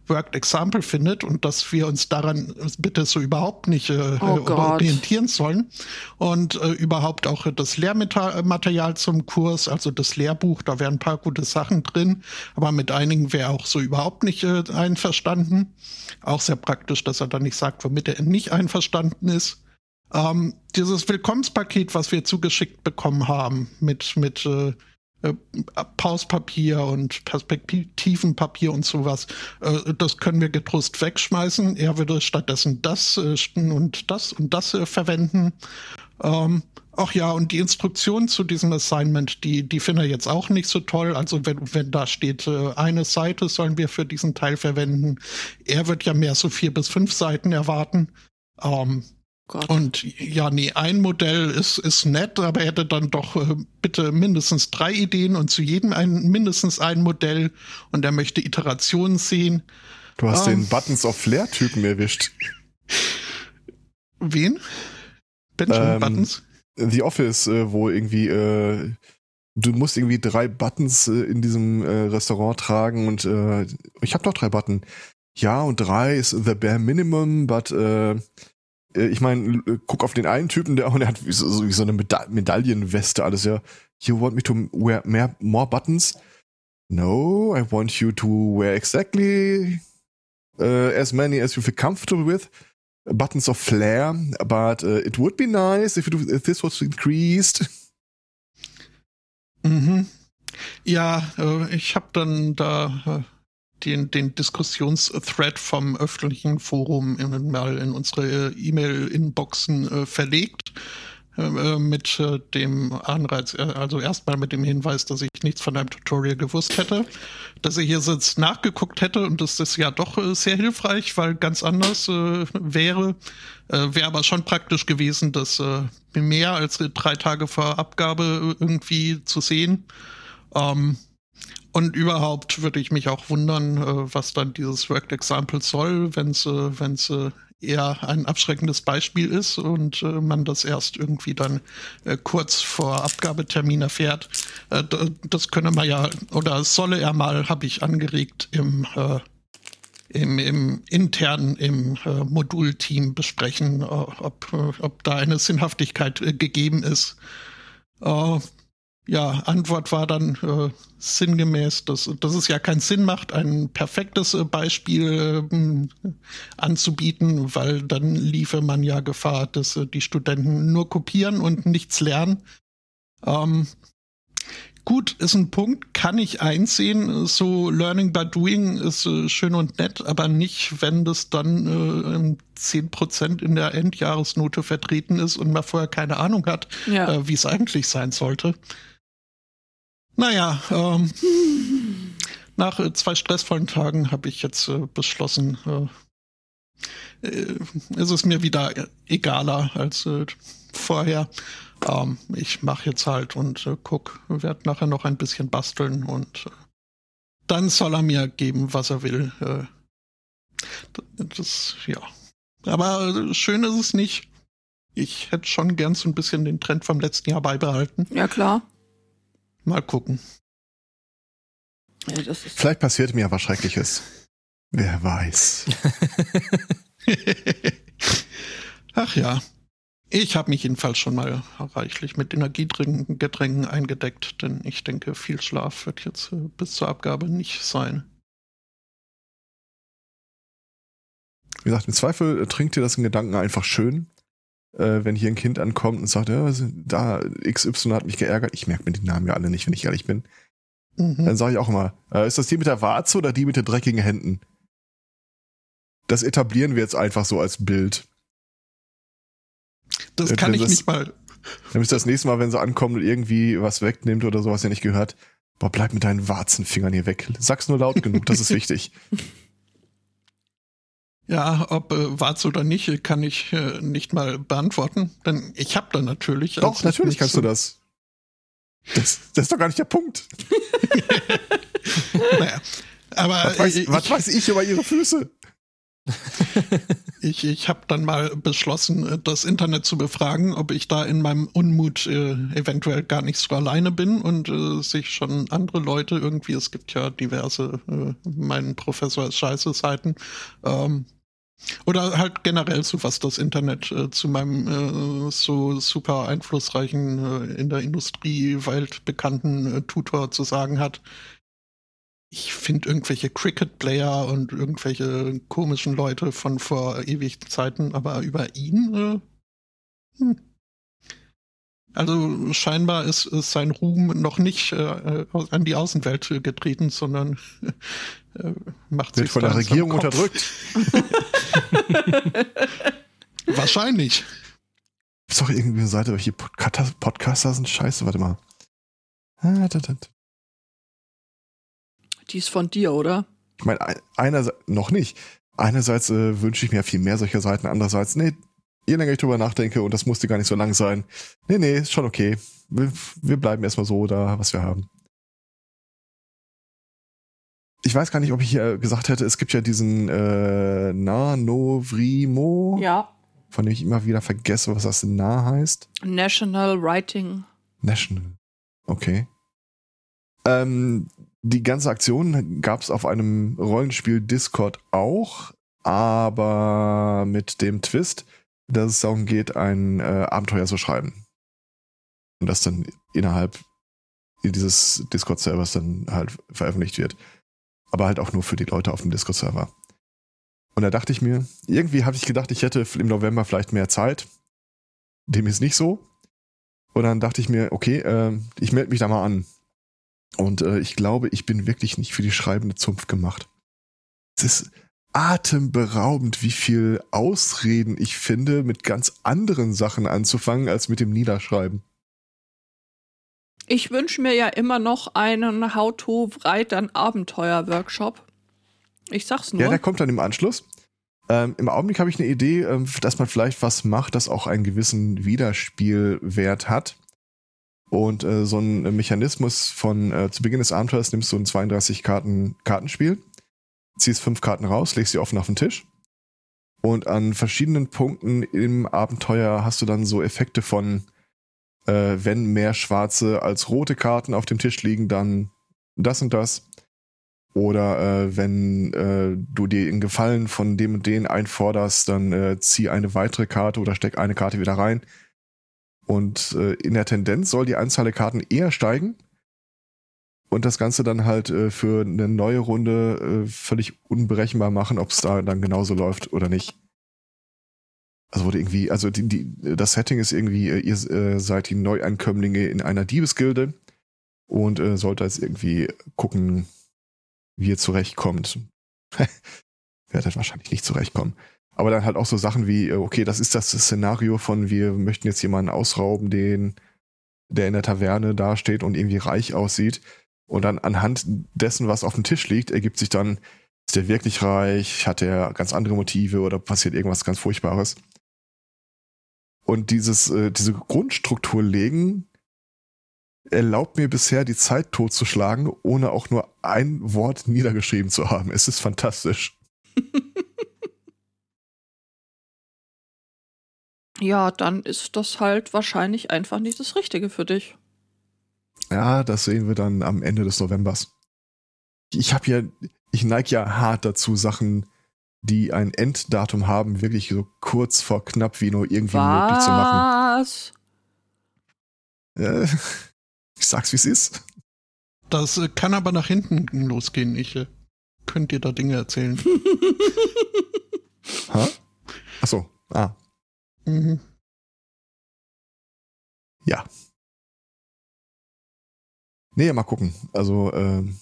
Worked Example findet und dass wir uns daran bitte so überhaupt nicht äh, oh orientieren sollen. Und äh, überhaupt auch das Lehrmaterial zum Kurs, also das Lehrbuch, da wären ein paar gute Sachen drin, aber mit einigen wäre auch so überhaupt nicht äh, einverstanden. Auch sehr praktisch, dass er dann nicht sagt, womit er nicht einverstanden ist. Ähm, dieses Willkommenspaket, was wir zugeschickt bekommen haben, mit, mit äh, äh, Pauspapier und Perspektivenpapier und sowas, äh, das können wir getrost wegschmeißen. Er würde stattdessen das äh, und das und das äh, verwenden. Ähm, Ach ja, und die Instruktion zu diesem Assignment, die, die finde ich jetzt auch nicht so toll. Also wenn, wenn da steht, äh, eine Seite sollen wir für diesen Teil verwenden, er wird ja mehr so vier bis fünf Seiten erwarten. Ähm, Gott. Und ja, nee, ein Modell ist, ist nett, aber er hätte dann doch äh, bitte mindestens drei Ideen und zu jedem ein, mindestens ein Modell und er möchte Iterationen sehen. Du hast ähm, den Buttons of Flair-Typen erwischt. Wen? Benjamin ähm, Buttons? The Office, äh, wo irgendwie äh, du musst irgendwie drei Buttons äh, in diesem äh, Restaurant tragen und äh, ich habe doch drei Button. Ja, und drei ist the bare minimum, but äh, ich meine, guck auf den einen Typen, der, der hat so, so eine Meda Medaillenweste, alles ja. You want me to wear more, more buttons? No, I want you to wear exactly as many as you feel comfortable with buttons of flair, but uh, it would be nice if, it, if this was increased. Mhm. Ja, äh, ich habe dann da äh, den, den Diskussionsthread vom öffentlichen Forum in, mal in unsere äh, E-Mail-Inboxen verlegt. Äh, mit äh, dem Anreiz, äh, also erstmal mit dem Hinweis, dass ich nichts von einem Tutorial gewusst hätte, dass ich hier jetzt nachgeguckt hätte und das ist ja doch sehr hilfreich, weil ganz anders wäre. Wäre aber schon praktisch gewesen, das mehr als drei Tage vor Abgabe irgendwie zu sehen. Ähm, und überhaupt würde ich mich auch wundern, was dann dieses Worked Example soll, wenn es wenn's, eher ein abschreckendes Beispiel ist und äh, man das erst irgendwie dann äh, kurz vor Abgabetermin erfährt. Äh, das könne man ja, oder solle er mal, habe ich angeregt, im, äh, im, im intern im äh, Modulteam besprechen, äh, ob, ob da eine Sinnhaftigkeit gegeben ist ja, Antwort war dann äh, sinngemäß, dass, dass es ja keinen Sinn macht, ein perfektes äh, Beispiel äh, anzubieten, weil dann liefe man ja Gefahr, dass äh, die Studenten nur kopieren und nichts lernen. Ähm, gut, ist ein Punkt, kann ich einsehen. So Learning by Doing ist äh, schön und nett, aber nicht, wenn das dann äh, 10% in der Endjahresnote vertreten ist und man vorher keine Ahnung hat, ja. wie es eigentlich sein sollte. Naja, ähm, nach äh, zwei stressvollen Tagen habe ich jetzt äh, beschlossen, äh, äh, ist es mir wieder egaler als äh, vorher. Ähm, ich mache jetzt halt und äh, guck, werde nachher noch ein bisschen basteln und dann soll er mir geben, was er will. Das, ja. Aber schön ist es nicht. Ich hätte schon gern so ein bisschen den Trend vom letzten Jahr beibehalten. Ja, klar. Mal gucken. Ja, Vielleicht passiert mir was Schreckliches. Wer weiß. Ach ja. Ich habe mich jedenfalls schon mal reichlich mit Energiegetränken eingedeckt, denn ich denke, viel Schlaf wird jetzt äh, bis zur Abgabe nicht sein. Wie gesagt, im Zweifel äh, trinkt ihr das in Gedanken einfach schön äh, wenn hier ein Kind ankommt und sagt, ja, da XY hat mich geärgert, ich merke mir die Namen ja alle nicht, wenn ich ehrlich bin. Mhm. Dann sage ich auch immer, äh, ist das die mit der Warze oder die mit den dreckigen Händen? Das etablieren wir jetzt einfach so als Bild. Das äh, kann ich das, nicht mal. Dann ist das nächste Mal, wenn sie ankommen und irgendwie was wegnimmt oder sowas, ja nicht gehört, boah, bleib mit deinen Warzenfingern hier weg. Sag's nur laut genug, das ist wichtig. Ja, ob äh, wahr's oder nicht, kann ich äh, nicht mal beantworten. Denn ich habe da natürlich. Doch, natürlich kannst du das. das. Das ist doch gar nicht der Punkt. naja, aber was weiß, ich, was weiß ich über ihre Füße? ich ich habe dann mal beschlossen, äh, das Internet zu befragen, ob ich da in meinem Unmut äh, eventuell gar nicht so alleine bin und äh, sich schon andere Leute irgendwie, es gibt ja diverse, äh, mein Professor ist scheiße Seiten, ähm, oder halt generell so, was das Internet äh, zu meinem äh, so super einflussreichen, äh, in der Industriewelt bekannten äh, Tutor zu sagen hat. Ich finde irgendwelche Cricket-Player und irgendwelche komischen Leute von vor ewigen Zeiten, aber über ihn? Äh, hm. Also scheinbar ist, ist, sein Ruhm noch nicht äh, an die Außenwelt getreten, sondern äh, macht Wird sich von der Regierung unterdrückt. Wahrscheinlich. Ist doch irgendwie eine Seite, welche Podcaster sind scheiße. Warte mal. Ah, die ist von dir, oder? Ich meine, einerseits noch nicht. Einerseits äh, wünsche ich mir viel mehr solcher Seiten, andererseits, nee, je länger ich drüber nachdenke, und das musste gar nicht so lang sein, nee, nee, ist schon okay. Wir, wir bleiben erstmal so da, was wir haben. Ich weiß gar nicht, ob ich hier gesagt hätte, es gibt ja diesen äh, Nanovrimo. Ja. Von dem ich immer wieder vergesse, was das Na heißt. National Writing. National. Okay. Ähm, die ganze Aktion gab es auf einem Rollenspiel Discord auch, aber mit dem Twist, dass es darum geht, ein äh, Abenteuer zu schreiben. Und das dann innerhalb dieses Discord-Servers dann halt veröffentlicht wird. Aber halt auch nur für die Leute auf dem Discord-Server. Und da dachte ich mir, irgendwie habe ich gedacht, ich hätte im November vielleicht mehr Zeit. Dem ist nicht so. Und dann dachte ich mir, okay, äh, ich melde mich da mal an. Und äh, ich glaube, ich bin wirklich nicht für die schreibende Zunft gemacht. Es ist atemberaubend, wie viel Ausreden ich finde, mit ganz anderen Sachen anzufangen, als mit dem Niederschreiben. Ich wünsche mir ja immer noch einen How-to-Write-Abenteuer-Workshop. Ich sag's nur. Ja, der kommt dann im Anschluss. Ähm, Im Augenblick habe ich eine Idee, ähm, dass man vielleicht was macht, das auch einen gewissen Wiederspielwert hat. Und äh, so ein Mechanismus von äh, zu Beginn des Abenteuers nimmst du ein 32 Karten Kartenspiel, ziehst fünf Karten raus, legst sie offen auf den Tisch. Und an verschiedenen Punkten im Abenteuer hast du dann so Effekte von, äh, wenn mehr schwarze als rote Karten auf dem Tisch liegen, dann das und das. Oder äh, wenn äh, du dir in Gefallen von dem und den einforderst, dann äh, zieh eine weitere Karte oder steck eine Karte wieder rein. Und äh, in der Tendenz soll die Anzahl der Karten eher steigen. Und das Ganze dann halt äh, für eine neue Runde äh, völlig unberechenbar machen, ob es da dann genauso läuft oder nicht. Also wurde irgendwie, also die, die, das Setting ist irgendwie, äh, ihr äh, seid die Neuankömmlinge in einer Diebesgilde und äh, sollt jetzt irgendwie gucken, wie ihr zurechtkommt. Werdet wahrscheinlich nicht zurechtkommen. Aber dann halt auch so Sachen wie, äh, okay, das ist das Szenario von, wir möchten jetzt jemanden ausrauben, den, der in der Taverne dasteht und irgendwie reich aussieht. Und dann anhand dessen, was auf dem Tisch liegt, ergibt sich dann, ist der wirklich reich, hat er ganz andere Motive oder passiert irgendwas ganz Furchtbares. Und dieses, äh, diese Grundstruktur legen erlaubt mir bisher die Zeit totzuschlagen, ohne auch nur ein Wort niedergeschrieben zu haben. Es ist fantastisch. ja, dann ist das halt wahrscheinlich einfach nicht das Richtige für dich. Ja, das sehen wir dann am Ende des Novembers. Ich habe ja, ich neige ja hart dazu, Sachen, die ein Enddatum haben, wirklich so kurz vor knapp wie nur irgendwie Was? möglich zu machen. Was? Äh, ich sag's, wie es ist. Das äh, kann aber nach hinten losgehen. Ich äh, könnte dir da Dinge erzählen. ha? Achso, ah. Mhm. Ja. Nee, mal gucken. Also, ähm,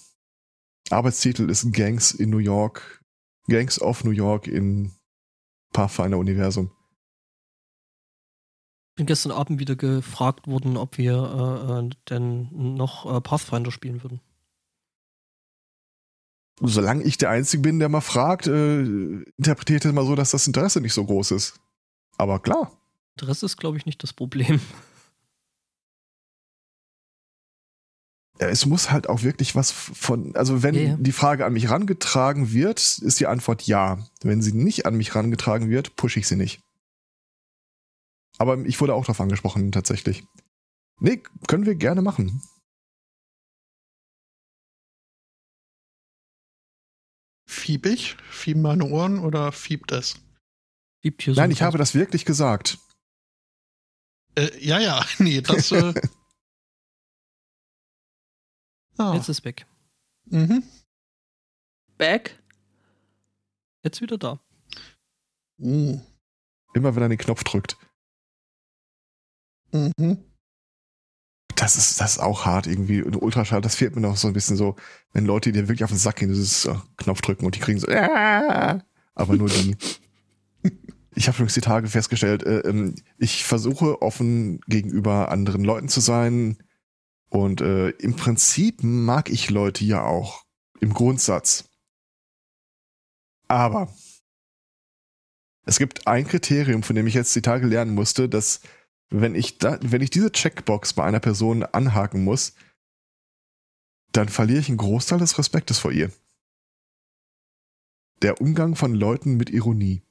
Arbeitstitel ist Gangs in New York. Gangs of New York in Pathfinder Universum. Ich bin gestern Abend wieder gefragt worden, ob wir äh, äh denn noch äh, Pathfinder spielen würden. solange ich der Einzige bin, der mal fragt, äh, interpretiert es mal so, dass das Interesse nicht so groß ist. Aber klar. Interesse ist, glaube ich, nicht das Problem. Es muss halt auch wirklich was von, also wenn yeah. die Frage an mich rangetragen wird, ist die Antwort ja. Wenn sie nicht an mich rangetragen wird, pushe ich sie nicht. Aber ich wurde auch darauf angesprochen, tatsächlich. Nee, können wir gerne machen. Fieb ich? Fieben meine Ohren oder fiebt es? Fiebt hier so Nein, ich habe das wirklich gesagt. Äh, ja, ja, nee, das. Äh, Oh. Jetzt ist weg. Mhm. Back. Jetzt wieder da. Uh. Immer wenn er den Knopf drückt. Mhm. Das ist, das ist auch hart irgendwie. Und Ultraschall, das fehlt mir noch so ein bisschen so, wenn Leute dir wirklich auf den Sack gehen, dieses uh, Knopf drücken und die kriegen so, äh, aber nur die. ich habe übrigens die Tage festgestellt, äh, ähm, ich versuche offen gegenüber anderen Leuten zu sein, und äh, im Prinzip mag ich Leute ja auch. Im Grundsatz. Aber es gibt ein Kriterium, von dem ich jetzt die Tage lernen musste, dass wenn ich da, wenn ich diese Checkbox bei einer Person anhaken muss, dann verliere ich einen Großteil des Respektes vor ihr. Der Umgang von Leuten mit Ironie.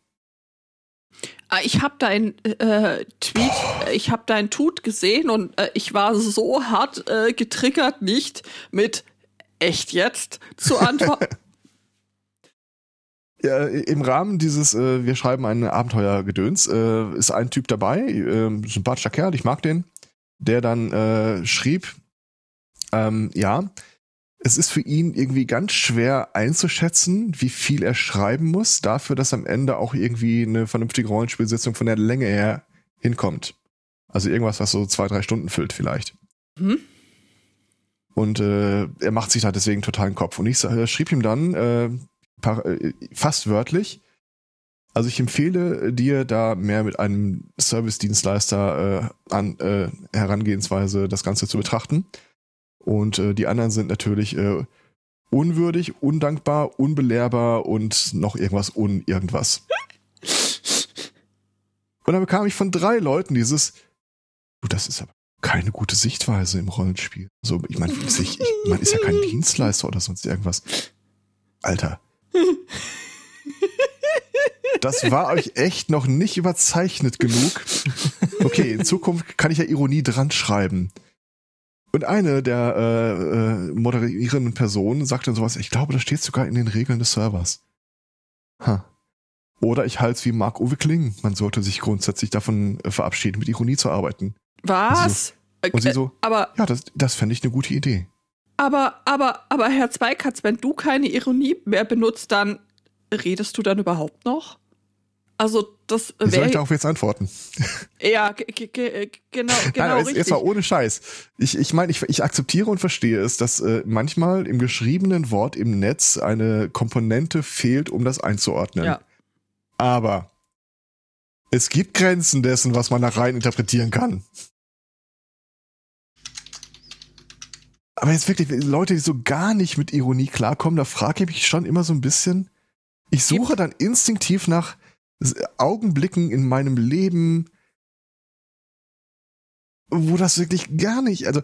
Ah, ich habe dein äh, Tweet, ich habe dein Tut gesehen und äh, ich war so hart äh, getriggert, nicht mit echt jetzt zu antworten. ja, Im Rahmen dieses, äh, wir schreiben ein Abenteuergedöns, äh, ist ein Typ dabei, äh, sympathischer Kerl, ich mag den, der dann äh, schrieb, ähm, ja, es ist für ihn irgendwie ganz schwer einzuschätzen, wie viel er schreiben muss, dafür, dass am Ende auch irgendwie eine vernünftige Rollenspielsitzung von der Länge her hinkommt. Also irgendwas, was so zwei, drei Stunden füllt vielleicht. Mhm. Und äh, er macht sich da deswegen total den Kopf. Und ich äh, schrieb ihm dann äh, paar, äh, fast wörtlich, also ich empfehle dir da mehr mit einem Service-Dienstleister äh, an äh, Herangehensweise das Ganze zu betrachten. Und äh, die anderen sind natürlich äh, unwürdig, undankbar, unbelehrbar und noch irgendwas un irgendwas. Und dann bekam ich von drei Leuten dieses, du, das ist aber keine gute Sichtweise im Rollenspiel. So, ich meine, man ist ja kein Dienstleister oder sonst irgendwas. Alter. Das war euch echt noch nicht überzeichnet genug. Okay, in Zukunft kann ich ja Ironie dran schreiben. Und eine der äh, äh, moderierenden Personen sagt dann sowas, ich glaube, das steht sogar in den Regeln des Servers. Ha. Oder ich halte es wie Mark-Uwe Kling. Man sollte sich grundsätzlich davon äh, verabschieden, mit Ironie zu arbeiten. Was? Und, so, und sie so, aber, ja, das, das fände ich eine gute Idee. Aber, aber, aber Herr Zweikatz, wenn du keine Ironie mehr benutzt, dann redest du dann überhaupt noch? Also das wäre. Soll ich darauf jetzt antworten? Ja, genau, genau Nein, richtig. Jetzt mal ohne Scheiß. Ich, ich meine, ich, ich akzeptiere und verstehe es, dass äh, manchmal im geschriebenen Wort im Netz eine Komponente fehlt, um das einzuordnen. Ja. Aber es gibt Grenzen dessen, was man da rein interpretieren kann. Aber jetzt wirklich, Leute, die so gar nicht mit Ironie klarkommen, da frage ich mich schon immer so ein bisschen. Ich suche dann instinktiv nach Augenblicken in meinem Leben, wo das wirklich gar nicht, also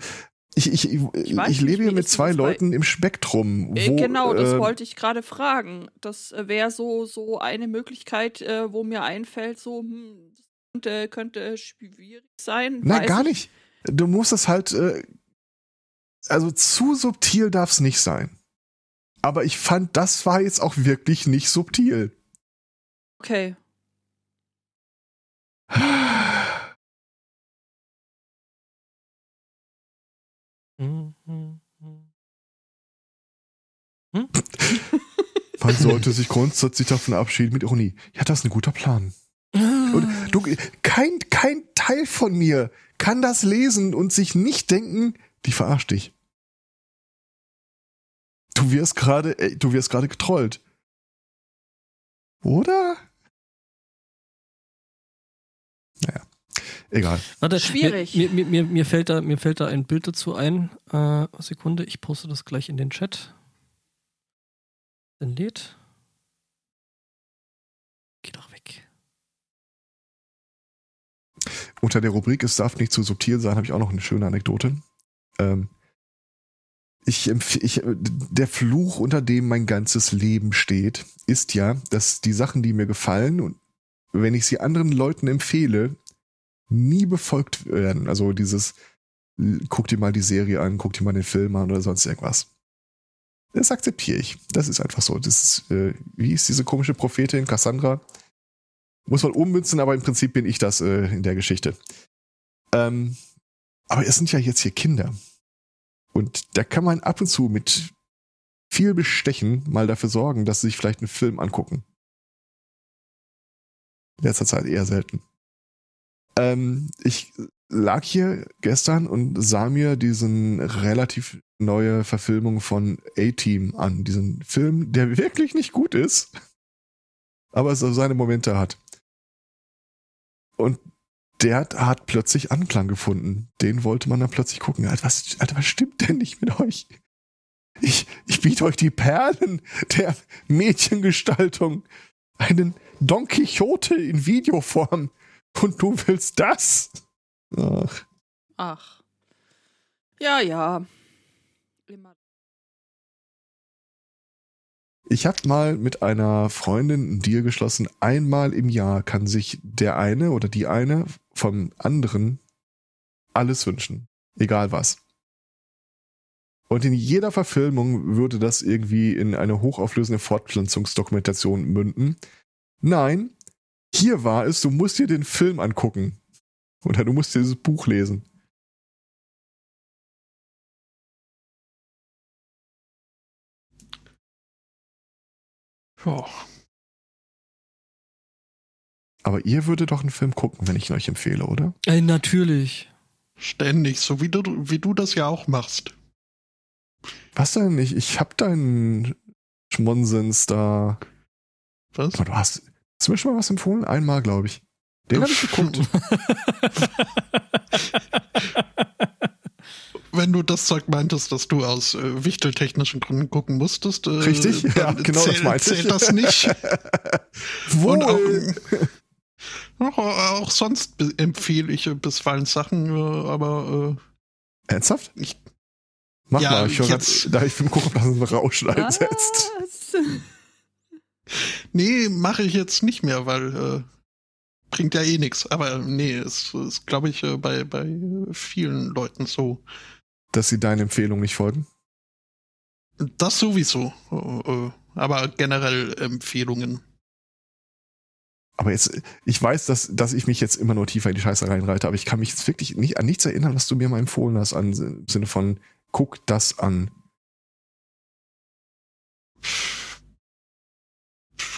ich, ich, ich, ich lebe hier mit zwei Leuten im Spektrum. Äh, wo, genau, das äh, wollte ich gerade fragen. Das äh, wäre so, so eine Möglichkeit, äh, wo mir einfällt, so, hm, das könnte, könnte schwierig sein. Nein, gar nicht. Du musst es halt, äh, also zu subtil darf es nicht sein. Aber ich fand, das war jetzt auch wirklich nicht subtil. Okay. Man sollte sich grundsätzlich davon abschieden mit Ironie. Ja, das ist ein guter Plan. Und du, kein, kein Teil von mir kann das lesen und sich nicht denken, die verarscht dich. Du wirst gerade, äh, du wirst gerade getrollt. Oder? Egal. Warte, Schwierig. Mir, mir, mir, mir, fällt da, mir fällt da ein Bild dazu ein. Äh, Sekunde, ich poste das gleich in den Chat. Dann lädt. Geh doch weg. Unter der Rubrik Es darf nicht zu subtil sein, habe ich auch noch eine schöne Anekdote. Ähm, ich, ich, der Fluch, unter dem mein ganzes Leben steht, ist ja, dass die Sachen, die mir gefallen und wenn ich sie anderen Leuten empfehle, nie befolgt werden. Also dieses, guck dir mal die Serie an, guck dir mal den Film an oder sonst irgendwas. Das akzeptiere ich. Das ist einfach so. Das ist, äh, wie ist diese komische Prophetin, Cassandra? Muss man ummünzen, aber im Prinzip bin ich das äh, in der Geschichte. Ähm, aber es sind ja jetzt hier Kinder. Und da kann man ab und zu mit viel Bestechen mal dafür sorgen, dass sie sich vielleicht einen Film angucken. In letzter Zeit eher selten. Ähm, ich lag hier gestern und sah mir diesen relativ neue Verfilmung von A-Team an. Diesen Film, der wirklich nicht gut ist, aber so seine Momente hat. Und der hat, plötzlich Anklang gefunden. Den wollte man dann plötzlich gucken. Alter, was, Alter, was stimmt denn nicht mit euch? Ich, ich biete euch die Perlen der Mädchengestaltung. Einen Don Quixote in Videoform. Und du willst das? Ach. Ach. Ja, ja. Immer. Ich habe mal mit einer Freundin einen Deal geschlossen. Einmal im Jahr kann sich der eine oder die eine vom anderen alles wünschen. Egal was. Und in jeder Verfilmung würde das irgendwie in eine hochauflösende Fortpflanzungsdokumentation münden. Nein, hier war es, du musst dir den Film angucken. Oder du musst dieses Buch lesen. Ja. Aber ihr würdet doch einen Film gucken, wenn ich ihn euch empfehle, oder? Ey, natürlich. Ständig, so wie du, wie du das ja auch machst. Was denn? Ich, ich hab deinen Schmonsens da. Was? Aber du hast, hast du mir schon mal was empfohlen? Einmal, glaube ich. Den habe ich geguckt. Wenn du das Zeug meintest, dass du aus äh, wichteltechnischen Gründen gucken musstest, äh, Richtig, ja, genau zähl, das meinte zählt das nicht. Wohl. Auch, auch, auch sonst empfehle ich bisweilen Sachen, äh, aber äh, Ernsthaft? Ich, Mach ja, mal, ich höre jetzt- da ich dass es ein Rauschen einsetzt. Nee, mache ich jetzt nicht mehr, weil äh, bringt ja eh nichts. Aber nee, es ist, glaube ich, äh, bei, bei vielen Leuten so. Dass sie deinen Empfehlungen nicht folgen. Das sowieso. Äh, äh, aber generell Empfehlungen. Aber jetzt, ich weiß, dass, dass ich mich jetzt immer nur tiefer in die Scheiße reinreite, aber ich kann mich jetzt wirklich nicht an nichts erinnern, was du mir mal empfohlen hast, an, im Sinne von, guck das an.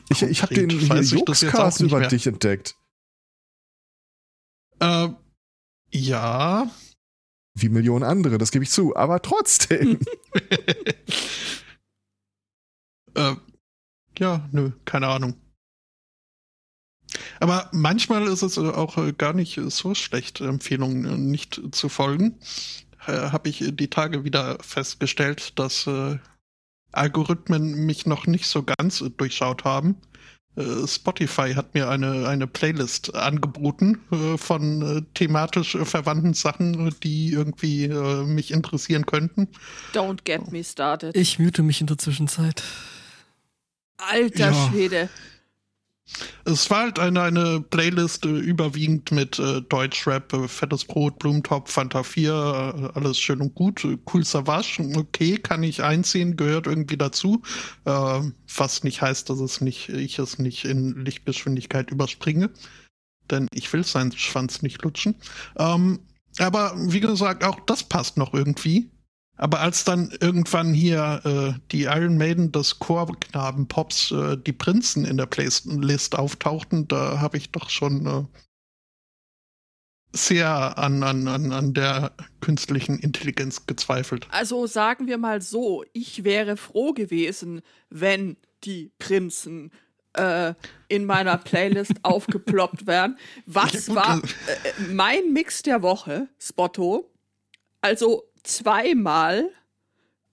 Ich, ich habe den nicht über mehr. dich entdeckt. Äh, ja. Wie Millionen andere, das gebe ich zu. Aber trotzdem. äh, ja, nö, keine Ahnung. Aber manchmal ist es auch äh, gar nicht so schlecht, Empfehlungen äh, nicht zu folgen. Äh, Habe ich die Tage wieder festgestellt, dass Algorithmen mich noch nicht so ganz durchschaut haben. Äh, Spotify hat mir eine, eine Playlist angeboten äh, von äh, thematisch verwandten Sachen, die irgendwie mich interessieren könnten. Don't get me started. Ich mute mich in der Zwischenzeit. Alter Ja. Schwede. Es war halt eine, eine Playlist äh, überwiegend mit äh, Deutschrap, äh, Fettes Brot, Blumentopf, Fanta 4, äh, alles schön und gut. Äh, cool Savage, okay, kann ich einziehen, gehört irgendwie dazu. Äh, was nicht heißt, dass es nicht, ich es nicht in Lichtgeschwindigkeit überspringe. Denn ich will seinen Schwanz nicht lutschen. Ähm, aber wie gesagt, auch das passt noch irgendwie. Aber als dann irgendwann hier äh, die Iron Maiden des Chorknaben-Pops, äh, die Prinzen in der Playlist auftauchten, da habe ich doch schon äh, sehr an, an, an, an der künstlichen Intelligenz gezweifelt. Also sagen wir mal so, ich wäre froh gewesen, wenn die Prinzen äh, in meiner Playlist aufgeploppt wären. Was war äh, äh, mein Mix der Woche, Spotto? Also zweimal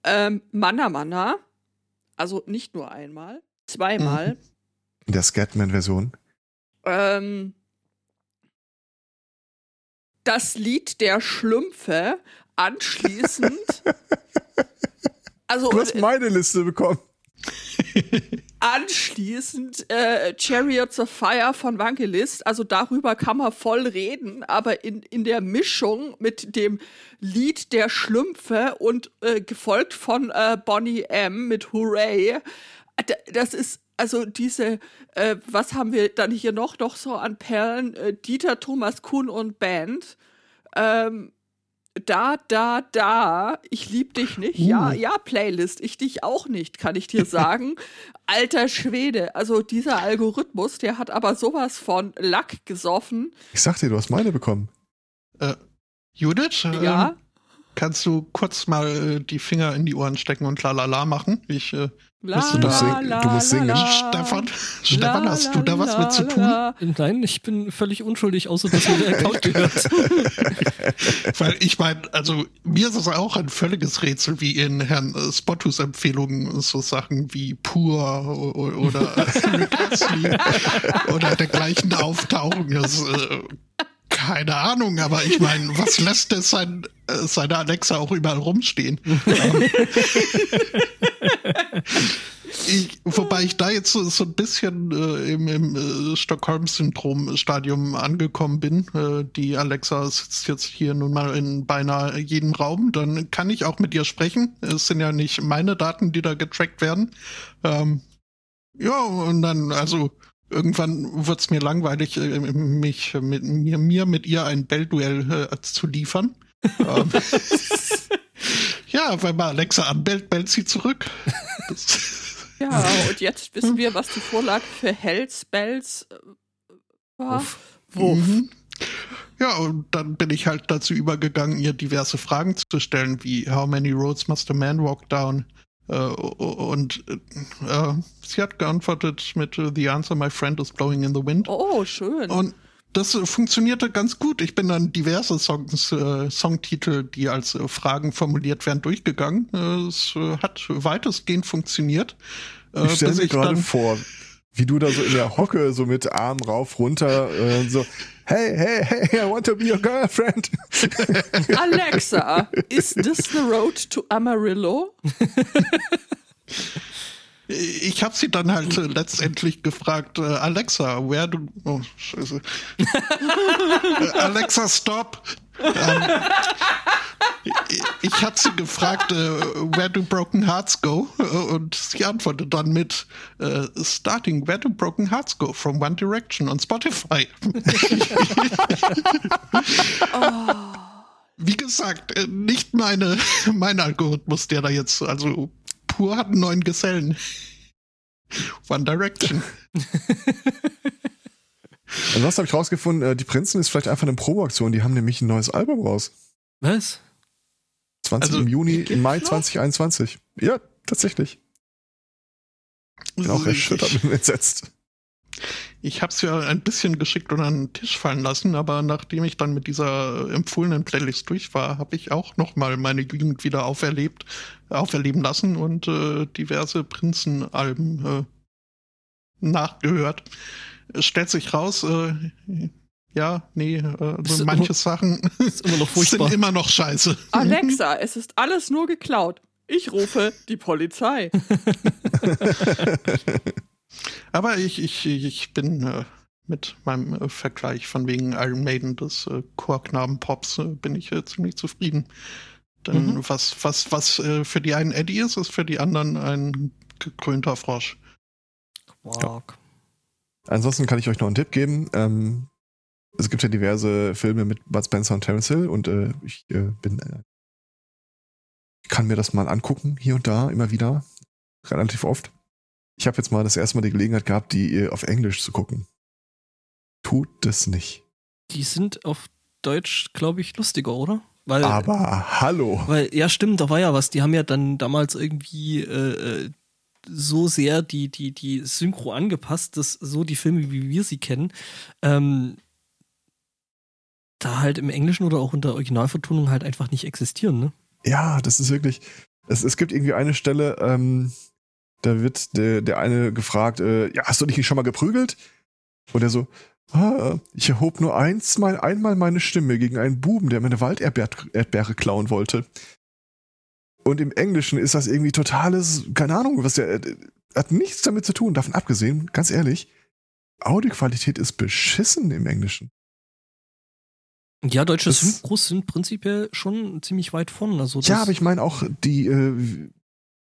ähm, Manna Manna, Also nicht nur einmal, zweimal. In der Scatman-Version. Ähm, das Lied der Schlümpfe anschließend. also Du hast meine Liste bekommen. anschließend äh, Chariots of Fire von Vangelist. Also darüber kann man voll reden, aber in, in der Mischung mit dem Lied der Schlümpfe und äh, gefolgt von äh, Bonnie M mit Hooray. D- Das ist also diese, äh, was haben wir dann hier noch, noch so an Perlen? Äh, Dieter Thomas Kuhn und Band. Ähm, da, da, da, ich lieb dich nicht. Ja, ja, Playlist, ich dich auch nicht, kann ich dir sagen. Alter Schwede, also dieser Algorithmus, der hat aber sowas von Lack gesoffen. Ich sag dir, du hast meine bekommen. Äh, Judith, Ja, ähm, kannst du kurz mal äh, die Finger in die Ohren stecken und lalala machen? Ich, äh, la, musst du la, singen. la, Du musst la, singen. la. Stefan, Stefan, La, hast la, du da was la, mit zu tun? la. Nein, ich bin völlig unschuldig, außer dass mir der Account gehört. Weil ich meine, also mir ist es auch ein völliges Rätsel, wie in Herrn äh, Spottus Empfehlungen so Sachen wie Pur oder oder dergleichen auftauchen. Das, äh, keine Ahnung, aber ich meine, was lässt es sein, äh, seine Alexa auch überall rumstehen? Ich, wobei ich da jetzt so, so ein bisschen äh, im, im äh, Stockholm-Syndrom-Stadium angekommen bin. Äh, die Alexa sitzt jetzt hier nun mal in beinahe jedem Raum. Dann kann ich auch mit ihr sprechen. Es sind ja nicht meine Daten, die da getrackt werden. Ähm, ja, und dann, also irgendwann wird's mir langweilig, äh, mich mit mir, mir mit ihr ein Bellduell äh, zu liefern. ähm, ja, wenn man Alexa anbellt, bellt sie zurück. Ja, und jetzt wissen wir, was die Vorlage für Hells Bells äh, war. Uff. Wuff. Mhm. Ja, und dann bin ich halt dazu übergegangen, ihr diverse Fragen zu stellen, wie How many roads must a man walk down? Äh, und äh, sie hat geantwortet mit äh, The answer, my friend is blowing in the wind. Oh, schön. Und das äh, funktionierte ganz gut. Ich bin dann diverse Songs, äh, Songtitel, die als äh, Fragen formuliert werden, durchgegangen. Äh, es äh, hat weitestgehend funktioniert. Äh, Ich stelle mir gerade dann- vor, wie du da so in der Hocke so mit Arm rauf, runter, äh, so, hey, hey, hey, I want to be your girlfriend. Alexa, is this the road to Amarillo? Ich habe sie dann halt äh, letztendlich gefragt, äh, Alexa, where do... Oh, scheiße. Äh, Alexa, stop. Ähm, ich- habe sie gefragt, äh, where do broken hearts go? Äh, Und sie antwortet dann mit äh, starting where do broken hearts go from One Direction on Spotify. Wie gesagt, äh, nicht meine, mein Algorithmus, der da jetzt, also pur hat einen neuen Gesellen. One Direction. Ansonsten habe ich rausgefunden, äh, die Prinzen ist vielleicht einfach eine Promoaktion. Die haben nämlich ein neues Album raus. Was? 20 Also, im Juni, im Mai noch? 2021. Ja, tatsächlich. Bin auch erschüttert Ich, und entsetzt. ich habe es ja ein bisschen geschickt unter den Tisch fallen lassen, aber nachdem ich dann mit dieser empfohlenen Playlist durch war, habe ich auch noch mal meine Jugend wieder auferlebt, auferleben lassen und äh, diverse Prinzenalben äh, nachgehört. Es stellt sich raus, äh, ja, nee, äh, also immer- manche Sachen Ist immer noch furchtbar. sind immer noch scheiße. Alexa, es ist alles nur geklaut. Ich rufe die Polizei. Aber ich, ich, ich bin äh, mit meinem äh, Vergleich von wegen Iron Maiden des äh, Chorknaben-Pops äh, bin ich äh, ziemlich zufrieden. Denn Mhm. was, was, was äh, für die einen Eddie ist, ist für die anderen ein gekrönter Frosch. Quark. Ansonsten kann ich euch noch einen Tipp geben. Ähm, es gibt ja diverse Filme mit Bud Spencer und Terence Hill und äh, ich äh, bin äh, ich kann mir das mal angucken, hier und da, immer wieder, relativ oft. Ich habe jetzt mal das erste Mal die Gelegenheit gehabt, die äh, auf Englisch zu gucken. Tut das nicht. Die sind auf Deutsch, glaube ich, lustiger, oder? Weil, Aber hallo. weil, ja, stimmt, da war ja was. Die haben ja dann damals irgendwie äh, äh, so sehr die, die, die Synchro angepasst, dass so die Filme, wie wir sie kennen, ähm, da halt im Englischen oder auch unter Originalvertonung halt einfach nicht existieren, ne? Ja, das ist wirklich. Es, es gibt irgendwie eine Stelle, ähm, Da wird der, der eine gefragt, äh, ja, hast du dich nicht schon mal geprügelt? Und er so, ah, ich erhob nur eins mal, einmal meine Stimme gegen einen Buben, der meine Walderdbeere klauen wollte. Und im Englischen ist das irgendwie totales, keine Ahnung, was der, äh, hat nichts damit zu tun, davon abgesehen, ganz ehrlich, Audioqualität ist beschissen im Englischen. Ja, deutsche Synchros sind prinzipiell schon ziemlich weit vorn. Also ja, aber ich meine auch die äh,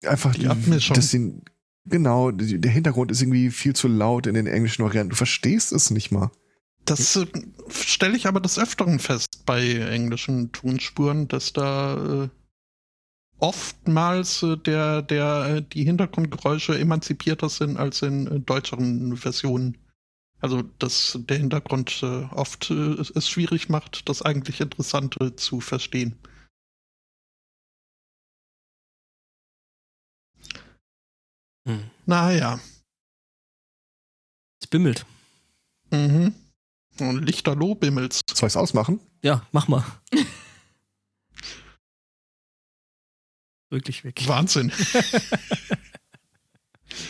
einfach die Abmischung. Das sind, genau, die, der Hintergrund ist irgendwie viel zu laut in den englischen Varianten. Du verstehst es nicht mal. Das äh, stelle ich aber des Öfteren fest bei englischen Tonspuren, dass da äh, oftmals äh, der, der, äh, die Hintergrundgeräusche emanzipierter sind als in äh, deutscheren Versionen. Also, dass der Hintergrund äh, oft äh, es schwierig macht, das eigentlich Interessante zu verstehen. Hm. Naja. Es bimmelt. Mhm. Und Lichterloh bimmelt's. Soll ich's ausmachen? Ja, mach mal. Wirklich weg. Wahnsinn.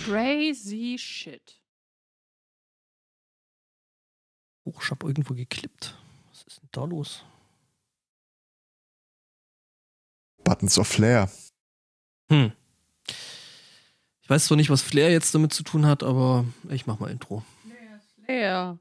Crazy shit. Oh, ich hab irgendwo geklippt. Was ist denn da los? Buttons of Flair. Hm. Ich weiß zwar nicht, was Flair jetzt damit zu tun hat, aber ich mach mal Intro. Flair.